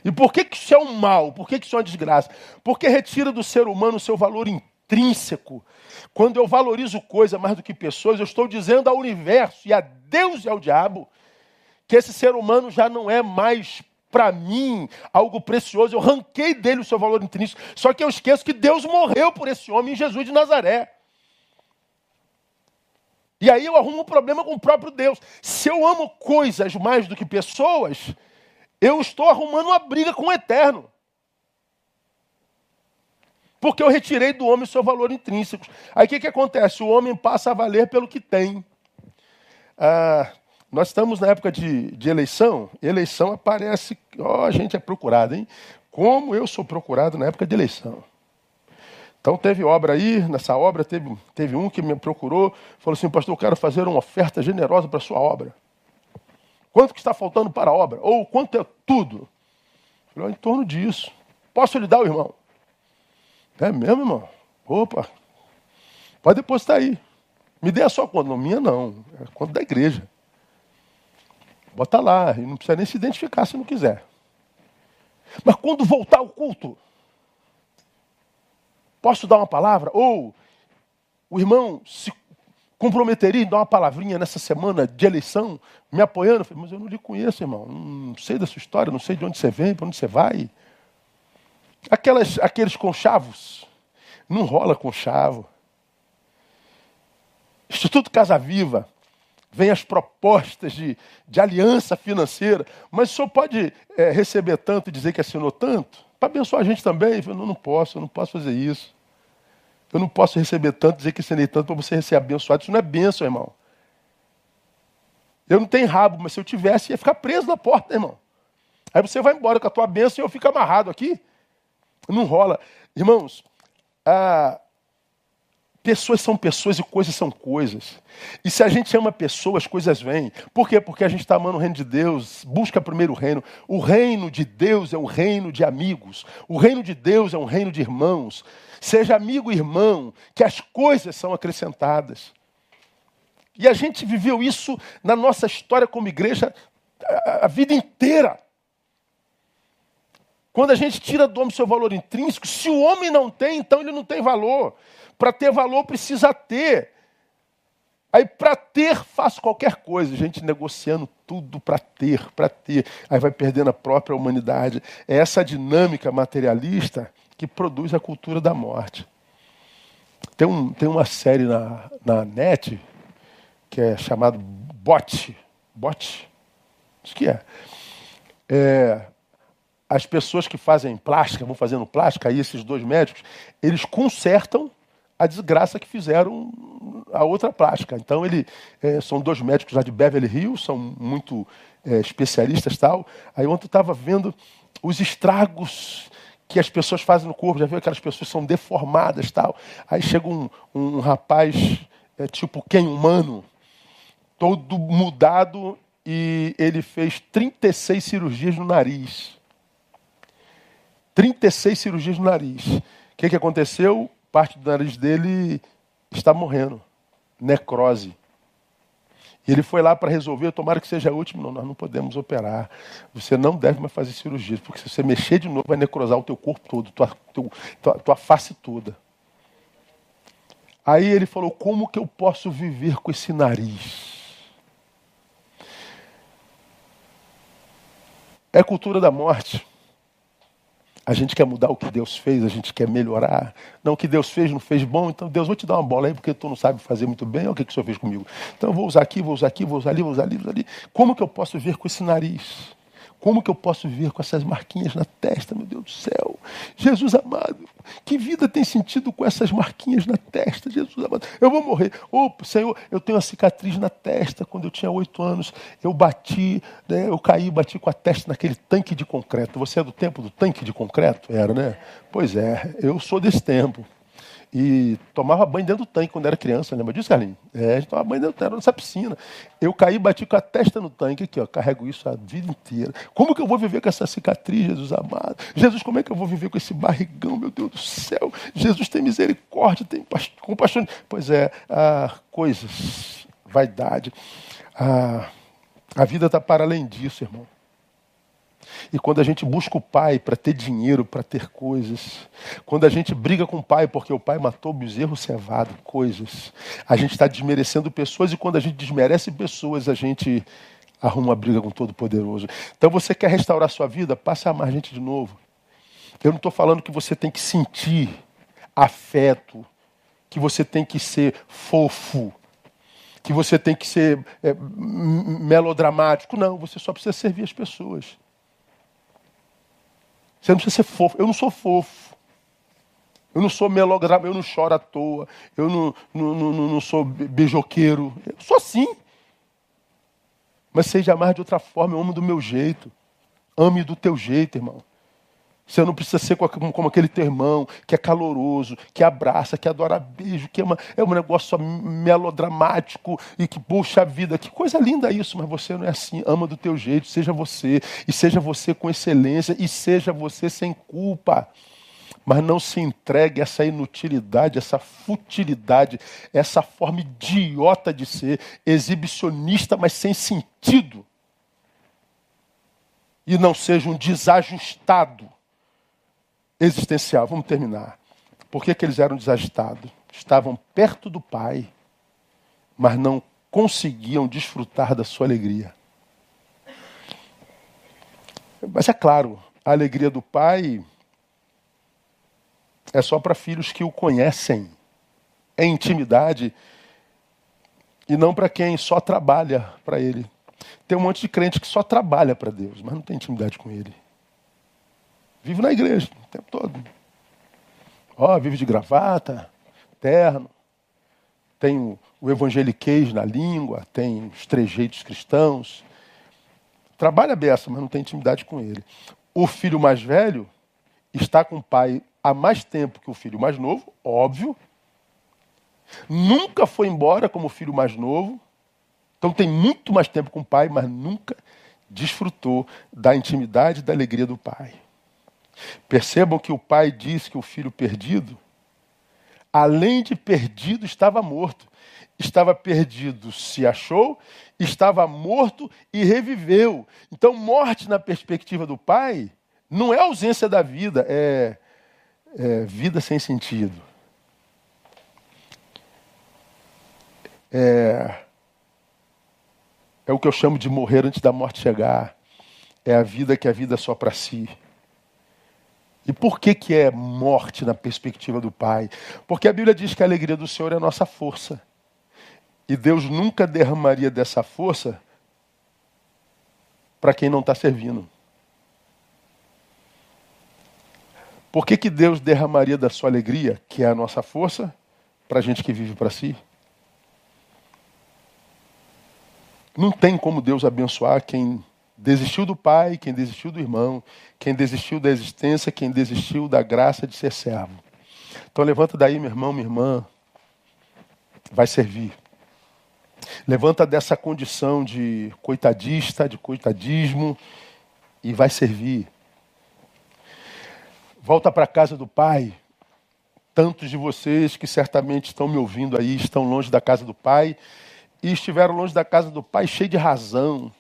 E por que, que isso é um mal? Por que, que isso é uma desgraça? Porque retira do ser humano o seu valor intrínseco. Quando eu valorizo coisa mais do que pessoas, eu estou dizendo ao universo e a Deus e ao diabo que esse ser humano já não é mais para mim algo precioso. Eu ranquei dele o seu valor intrínseco. Só que eu esqueço que Deus morreu por esse homem em Jesus de Nazaré. E aí eu arrumo um problema com o próprio Deus. Se eu amo coisas mais do que pessoas, eu estou arrumando uma briga com o eterno. Porque eu retirei do homem o seu valor intrínseco. Aí o que, que acontece? O homem passa a valer pelo que tem. Ah, nós estamos na época de, de eleição, eleição aparece, ó, a gente é procurado, hein? Como eu sou procurado na época de eleição. Então teve obra aí, nessa obra teve, teve um que me procurou, falou assim, pastor, eu quero fazer uma oferta generosa para a sua obra. Quanto que está faltando para a obra? Ou quanto é tudo? Eu falei, em torno disso. Posso lhe dar, irmão? É mesmo, irmão? Opa, pode depositar aí. Me dê a sua conta. Não, minha não. É a conta da igreja. Bota lá, e não precisa nem se identificar se não quiser. Mas quando voltar ao culto, posso dar uma palavra? Ou o irmão se comprometeria em dar uma palavrinha nessa semana de eleição, me apoiando? Eu falei, mas eu não lhe conheço, irmão. Não sei da sua história, não sei de onde você vem, para onde você vai. Aquelas, aqueles conchavos, não rola conchavo. Instituto Casa Viva vêm as propostas de, de aliança financeira, mas o senhor pode é, receber tanto e dizer que assinou tanto? Para abençoar a gente também? Eu não, não posso, eu não posso fazer isso. Eu não posso receber tanto, dizer que assinei tanto para você ser abençoado. Isso não é benção, irmão. Eu não tenho rabo, mas se eu tivesse, ia ficar preso na porta, irmão. Aí você vai embora com a tua bênção e eu fico amarrado aqui. Não rola. Irmãos, ah, pessoas são pessoas e coisas são coisas. E se a gente ama pessoas, as coisas vêm. Por quê? Porque a gente está amando o reino de Deus, busca primeiro o reino. O reino de Deus é um reino de amigos. O reino de Deus é um reino de irmãos. Seja amigo e irmão, que as coisas são acrescentadas. E a gente viveu isso na nossa história como igreja a vida inteira. Quando a gente tira do homem seu valor intrínseco, se o homem não tem, então ele não tem valor. Para ter valor precisa ter. Aí para ter faço qualquer coisa, gente negociando tudo para ter, para ter. Aí vai perdendo a própria humanidade. É essa dinâmica materialista que produz a cultura da morte. Tem, um, tem uma série na, na net que é chamada Bot. Bot? Isso que é. é as pessoas que fazem plástica, vão fazendo plástica, aí esses dois médicos, eles consertam a desgraça que fizeram a outra plástica. Então, ele, é, são dois médicos lá de Beverly Hills, são muito é, especialistas tal. Aí ontem eu estava vendo os estragos que as pessoas fazem no corpo, já viu aquelas pessoas são deformadas tal. Aí chega um, um rapaz, é, tipo quem humano, todo mudado, e ele fez 36 cirurgias no nariz. 36 cirurgias no nariz. O que, que aconteceu? Parte do nariz dele está morrendo. Necrose. E ele foi lá para resolver, tomara que seja a última. Não, nós não podemos operar. Você não deve mais fazer cirurgia, porque se você mexer de novo, vai necrosar o teu corpo todo, tua, tua, tua, tua face toda. Aí ele falou: como que eu posso viver com esse nariz? É cultura da morte. A gente quer mudar o que Deus fez, a gente quer melhorar. Não, o que Deus fez não fez bom, então Deus, vou te dar uma bola aí, porque tu não sabe fazer muito bem. Olha o que, que o Senhor fez comigo. Então eu vou usar aqui, vou usar aqui, vou usar ali, vou usar ali, vou usar ali. Como que eu posso ver com esse nariz? Como que eu posso viver com essas marquinhas na testa, meu Deus do céu? Jesus amado, que vida tem sentido com essas marquinhas na testa, Jesus amado? Eu vou morrer. Oh, Senhor, eu tenho uma cicatriz na testa quando eu tinha oito anos. Eu bati, né, eu caí, bati com a testa naquele tanque de concreto. Você é do tempo do tanque de concreto? Era, né? Pois é, eu sou desse tempo. E tomava banho dentro do tanque quando era criança, lembra disso, Carlinhos? É, a gente tomava banho dentro, era nessa piscina. Eu caí e bati com a testa no tanque aqui, ó, carrego isso a vida inteira. Como que eu vou viver com essa cicatriz, Jesus amado? Jesus, como é que eu vou viver com esse barrigão, meu Deus do céu? Jesus tem misericórdia, tem compaixão. Pois é, ah, coisas, vaidade. Ah, a vida está para além disso, irmão. E quando a gente busca o pai para ter dinheiro, para ter coisas, quando a gente briga com o pai porque o pai matou o bezerro cevado, coisas, a gente está desmerecendo pessoas e quando a gente desmerece pessoas, a gente arruma uma briga com o Todo-Poderoso. Então você quer restaurar sua vida? Passa a amar gente de novo. Eu não estou falando que você tem que sentir afeto, que você tem que ser fofo, que você tem que ser é, melodramático. Não, você só precisa servir as pessoas. Você não precisa ser fofo. Eu não sou fofo. Eu não sou melodrama, eu não choro à toa. Eu não, não, não, não sou beijoqueiro. Eu sou assim. Mas seja amar de outra forma, eu amo do meu jeito. Ame do teu jeito, irmão. Você não precisa ser como aquele teu irmão, que é caloroso, que abraça, que adora beijo, que é, um negócio melodramático e que, puxa a vida, que coisa linda isso, mas você não é assim. Ama do teu jeito, seja você, e seja você com excelência, e seja você sem culpa. Mas não se entregue a essa inutilidade, essa futilidade, essa forma idiota de ser, exibicionista, mas sem sentido. E não seja um desajustado existencial. Vamos terminar. Por que, que eles eram desagitados? Estavam perto do Pai, mas não conseguiam desfrutar da sua alegria. Mas é claro, a alegria do Pai é só para filhos que o conhecem. É intimidade. e não para quem só trabalha para Ele. Tem um monte de crente que só trabalha para Deus, mas não tem intimidade com Ele. Vive na igreja o tempo todo. Ó, vive de gravata, terno, tem o, evangeliquez na língua, tem os trejeitos cristãos. Trabalha a beça, mas não tem intimidade com ele. O filho mais velho está com o pai há mais tempo que o filho mais novo, óbvio. Nunca foi embora como filho mais novo. Então tem muito mais tempo com o pai, mas nunca desfrutou da intimidade e da alegria do pai. Percebam que o pai diz que o filho perdido, além de perdido, estava morto. Estava perdido, se achou, estava morto e reviveu. Então, morte na perspectiva do pai não é ausência da vida, é, é vida sem sentido. É, é o que eu chamo de morrer antes da morte chegar. É a vida que é a vida só para si. E por que, que é morte na perspectiva do Pai? Porque a Bíblia diz que a alegria do Senhor é a nossa força. E Deus nunca derramaria dessa força para quem não está servindo. Por que, que Deus derramaria da sua alegria, que é a nossa força, para a gente que vive para si? Não tem como Deus abençoar quem desistiu do pai, quem desistiu do irmão, quem desistiu da existência, quem desistiu da graça de ser servo. Então levanta daí, meu irmão, minha irmã, vai servir. Levanta dessa condição de coitadista, de coitadismo e vai servir. Volta para a casa do pai. Tantos de vocês que certamente estão me ouvindo aí, estão longe da casa do pai e estiveram longe da casa do pai cheio de razão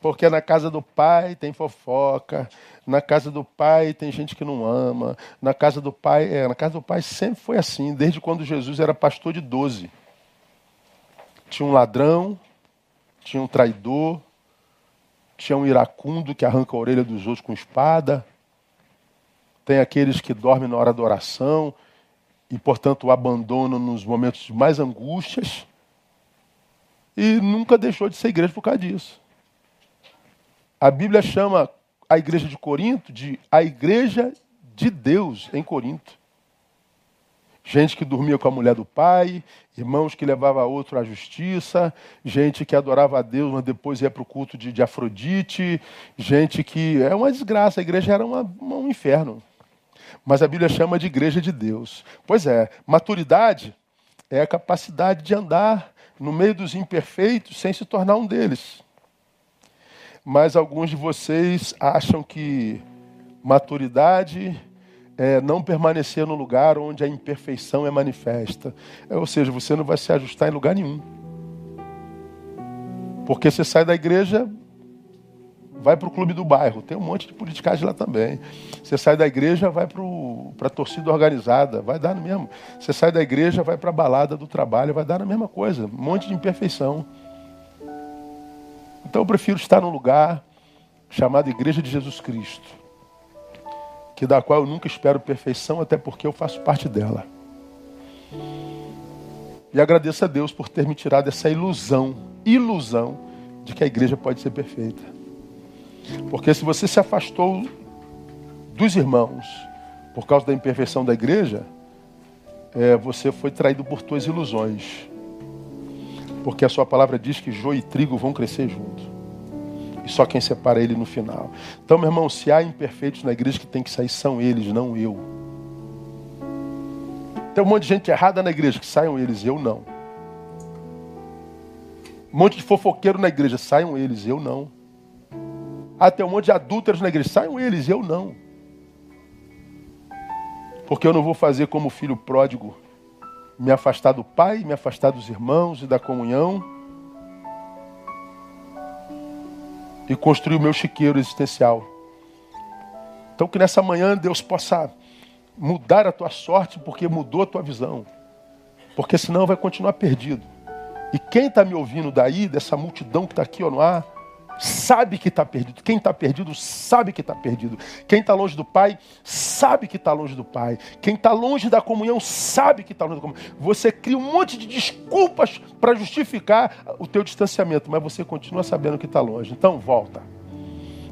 porque na casa do pai tem fofoca, na casa do pai tem gente que não ama, na casa do pai, é, na casa do pai sempre foi assim, desde quando Jesus era pastor de doze. Tinha um ladrão, tinha um traidor, tinha um iracundo que arranca a orelha dos outros com espada, tem aqueles que dormem na hora da oração e, portanto, o abandonam nos momentos de mais angústias, e nunca deixou de ser igreja por causa disso. A Bíblia chama a igreja de Corinto de a igreja de Deus em Corinto. Gente que dormia com a mulher do pai, irmãos que levava outro à justiça, gente que adorava a Deus, mas depois ia para o culto de, de, Afrodite, gente que. É uma desgraça, a igreja era uma, um inferno. Mas a Bíblia chama de igreja de Deus. Pois é, maturidade é a capacidade de andar no meio dos imperfeitos sem se tornar um deles mas alguns de vocês acham que maturidade é não permanecer no lugar onde a imperfeição é manifesta. É, ou seja, você não vai se ajustar em lugar nenhum. Porque você sai da igreja, vai para o clube do bairro. Tem um monte de politicagem lá também. Você sai da igreja, vai para a torcida organizada. Vai dar no mesmo. Você sai da igreja, vai para a balada do trabalho. Vai dar na mesma coisa. Um monte de imperfeição. Então eu prefiro estar num lugar chamado Igreja de Jesus Cristo, que da qual eu nunca espero perfeição, até porque eu faço parte dela. E agradeço a Deus por ter me tirado essa ilusão, ilusão de que a igreja pode ser perfeita. Porque se você se afastou dos irmãos por causa da imperfeição da igreja, é, você foi traído por tuas ilusões. Porque a sua palavra diz que joio e trigo vão crescer juntos. E só quem separa ele no final. Então, meu irmão, se há imperfeitos na igreja que tem que sair, são eles, não eu. Tem um monte de gente errada na igreja, que saiam eles, eu não. Um monte de fofoqueiro na igreja, saiam eles, eu não. Ah, tem um monte de adúlteros na igreja, saiam eles, eu não. Porque eu não vou fazer como o filho pródigo me afastar do pai, me afastar dos irmãos e da comunhão e construir o meu chiqueiro existencial. Então que nessa manhã Deus possa mudar a tua sorte porque mudou a tua visão. Porque senão vai continuar perdido. E quem está me ouvindo daí, dessa multidão que está aqui ó, no ar, sabe que está perdido. Quem está perdido sabe que está perdido. Quem está longe do Pai sabe que está longe do Pai. Quem está longe da comunhão sabe que está longe da comunhão. Você cria um monte de desculpas para justificar o teu distanciamento, mas você continua sabendo que está longe. Então volta.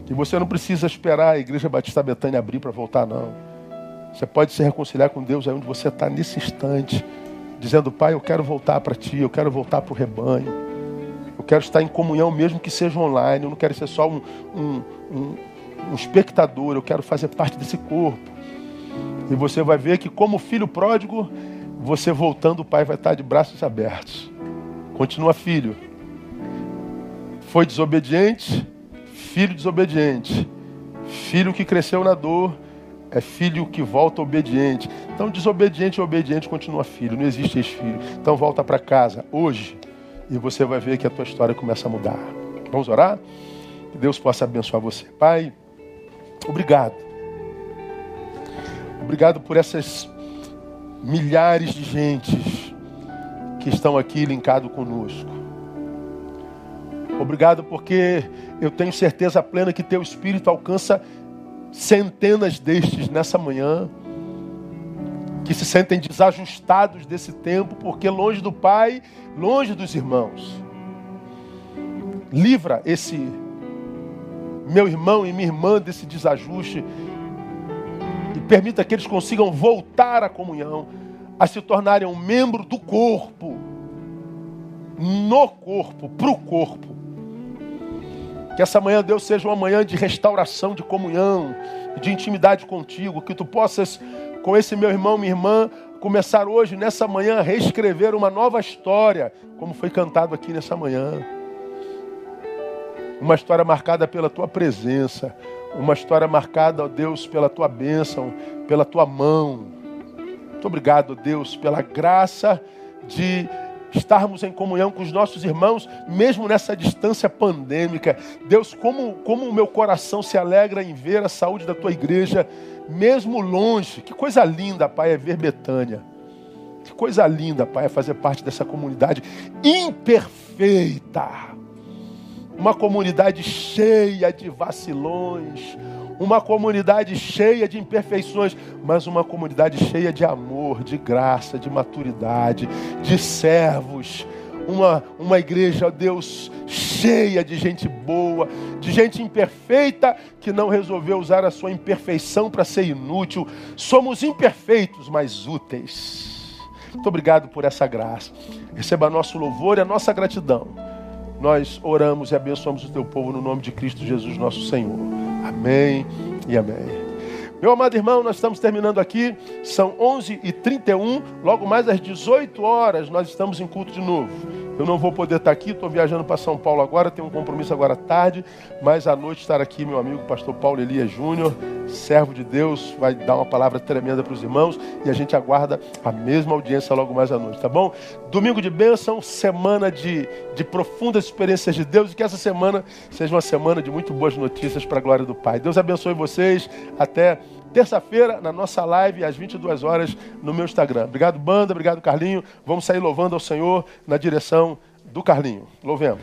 E você não precisa esperar a Igreja Batista Betânia abrir para voltar, não. Você pode se reconciliar com Deus aí onde você está nesse instante, dizendo, Pai, eu quero voltar para Ti, eu quero voltar para o rebanho quero estar em comunhão, mesmo que seja online. Eu não quero ser só um, um, um, um espectador, eu quero fazer parte desse corpo. E você vai ver que, como filho pródigo, você voltando, o pai vai estar de braços abertos. Continua filho. Foi desobediente, filho desobediente. Filho que cresceu na dor, é filho que volta obediente. Então, desobediente e obediente continua filho, não existe ex-filho. Então, volta para casa, hoje, e você vai ver que a tua história começa a mudar. Vamos orar? Que Deus possa abençoar você. Pai, obrigado. Obrigado por essas milhares de gentes que estão aqui linkados conosco. Obrigado porque eu tenho certeza plena que teu Espírito alcança centenas destes nessa manhã que se sentem desajustados desse tempo, porque longe do Pai, longe dos irmãos. Livra esse meu irmão e minha irmã desse desajuste e permita que eles consigam voltar à comunhão, a se tornarem um membro do corpo, no corpo, para o corpo. Que essa manhã, Deus, seja uma manhã de restauração, de comunhão, de intimidade contigo, que tu possas com esse meu irmão, minha irmã, começar hoje, nessa manhã, a reescrever uma nova história, como foi cantado aqui nessa manhã. Uma história marcada pela tua presença, uma história marcada, ó Deus, pela tua bênção, pela tua mão. Muito obrigado, Deus, pela graça de estarmos em comunhão com os nossos irmãos, mesmo nessa distância pandêmica. Deus, como, como o meu coração se alegra em ver a saúde da tua igreja mesmo longe. Que coisa linda, Pai, é ver Betânia. Que coisa linda, Pai, é fazer parte dessa comunidade imperfeita. Uma comunidade cheia de vacilões, uma comunidade cheia de imperfeições, mas uma comunidade cheia de amor, de graça, de maturidade, de servos. Uma, uma igreja, Deus, cheia de gente boa, de gente imperfeita que não resolveu usar a sua imperfeição para ser inútil. Somos imperfeitos, mas úteis. Muito obrigado por essa graça. Receba nosso louvor e a nossa gratidão. Nós oramos e abençoamos o teu povo no nome de Cristo Jesus, nosso Senhor. Amém e amém. Meu amado irmão, nós estamos terminando aqui, são 11h31, logo mais às 18 horas nós estamos em culto de novo. Eu não vou poder estar aqui, estou viajando para São Paulo agora, tenho um compromisso agora à tarde, mas à noite estar aqui meu amigo pastor Paulo Elias Júnior, servo de Deus, vai dar uma palavra tremenda para os irmãos e a gente aguarda a mesma audiência logo mais à noite, tá bom? Domingo de bênção, semana de, de profundas experiências de Deus e que essa semana seja uma semana de muito boas notícias para a glória do Pai. Deus abençoe vocês, até terça-feira, na nossa live, às 22 horas, no meu Instagram. Obrigado, banda, obrigado, Carlinho. Vamos sair louvando ao Senhor na direção do Carlinho. Louvemos.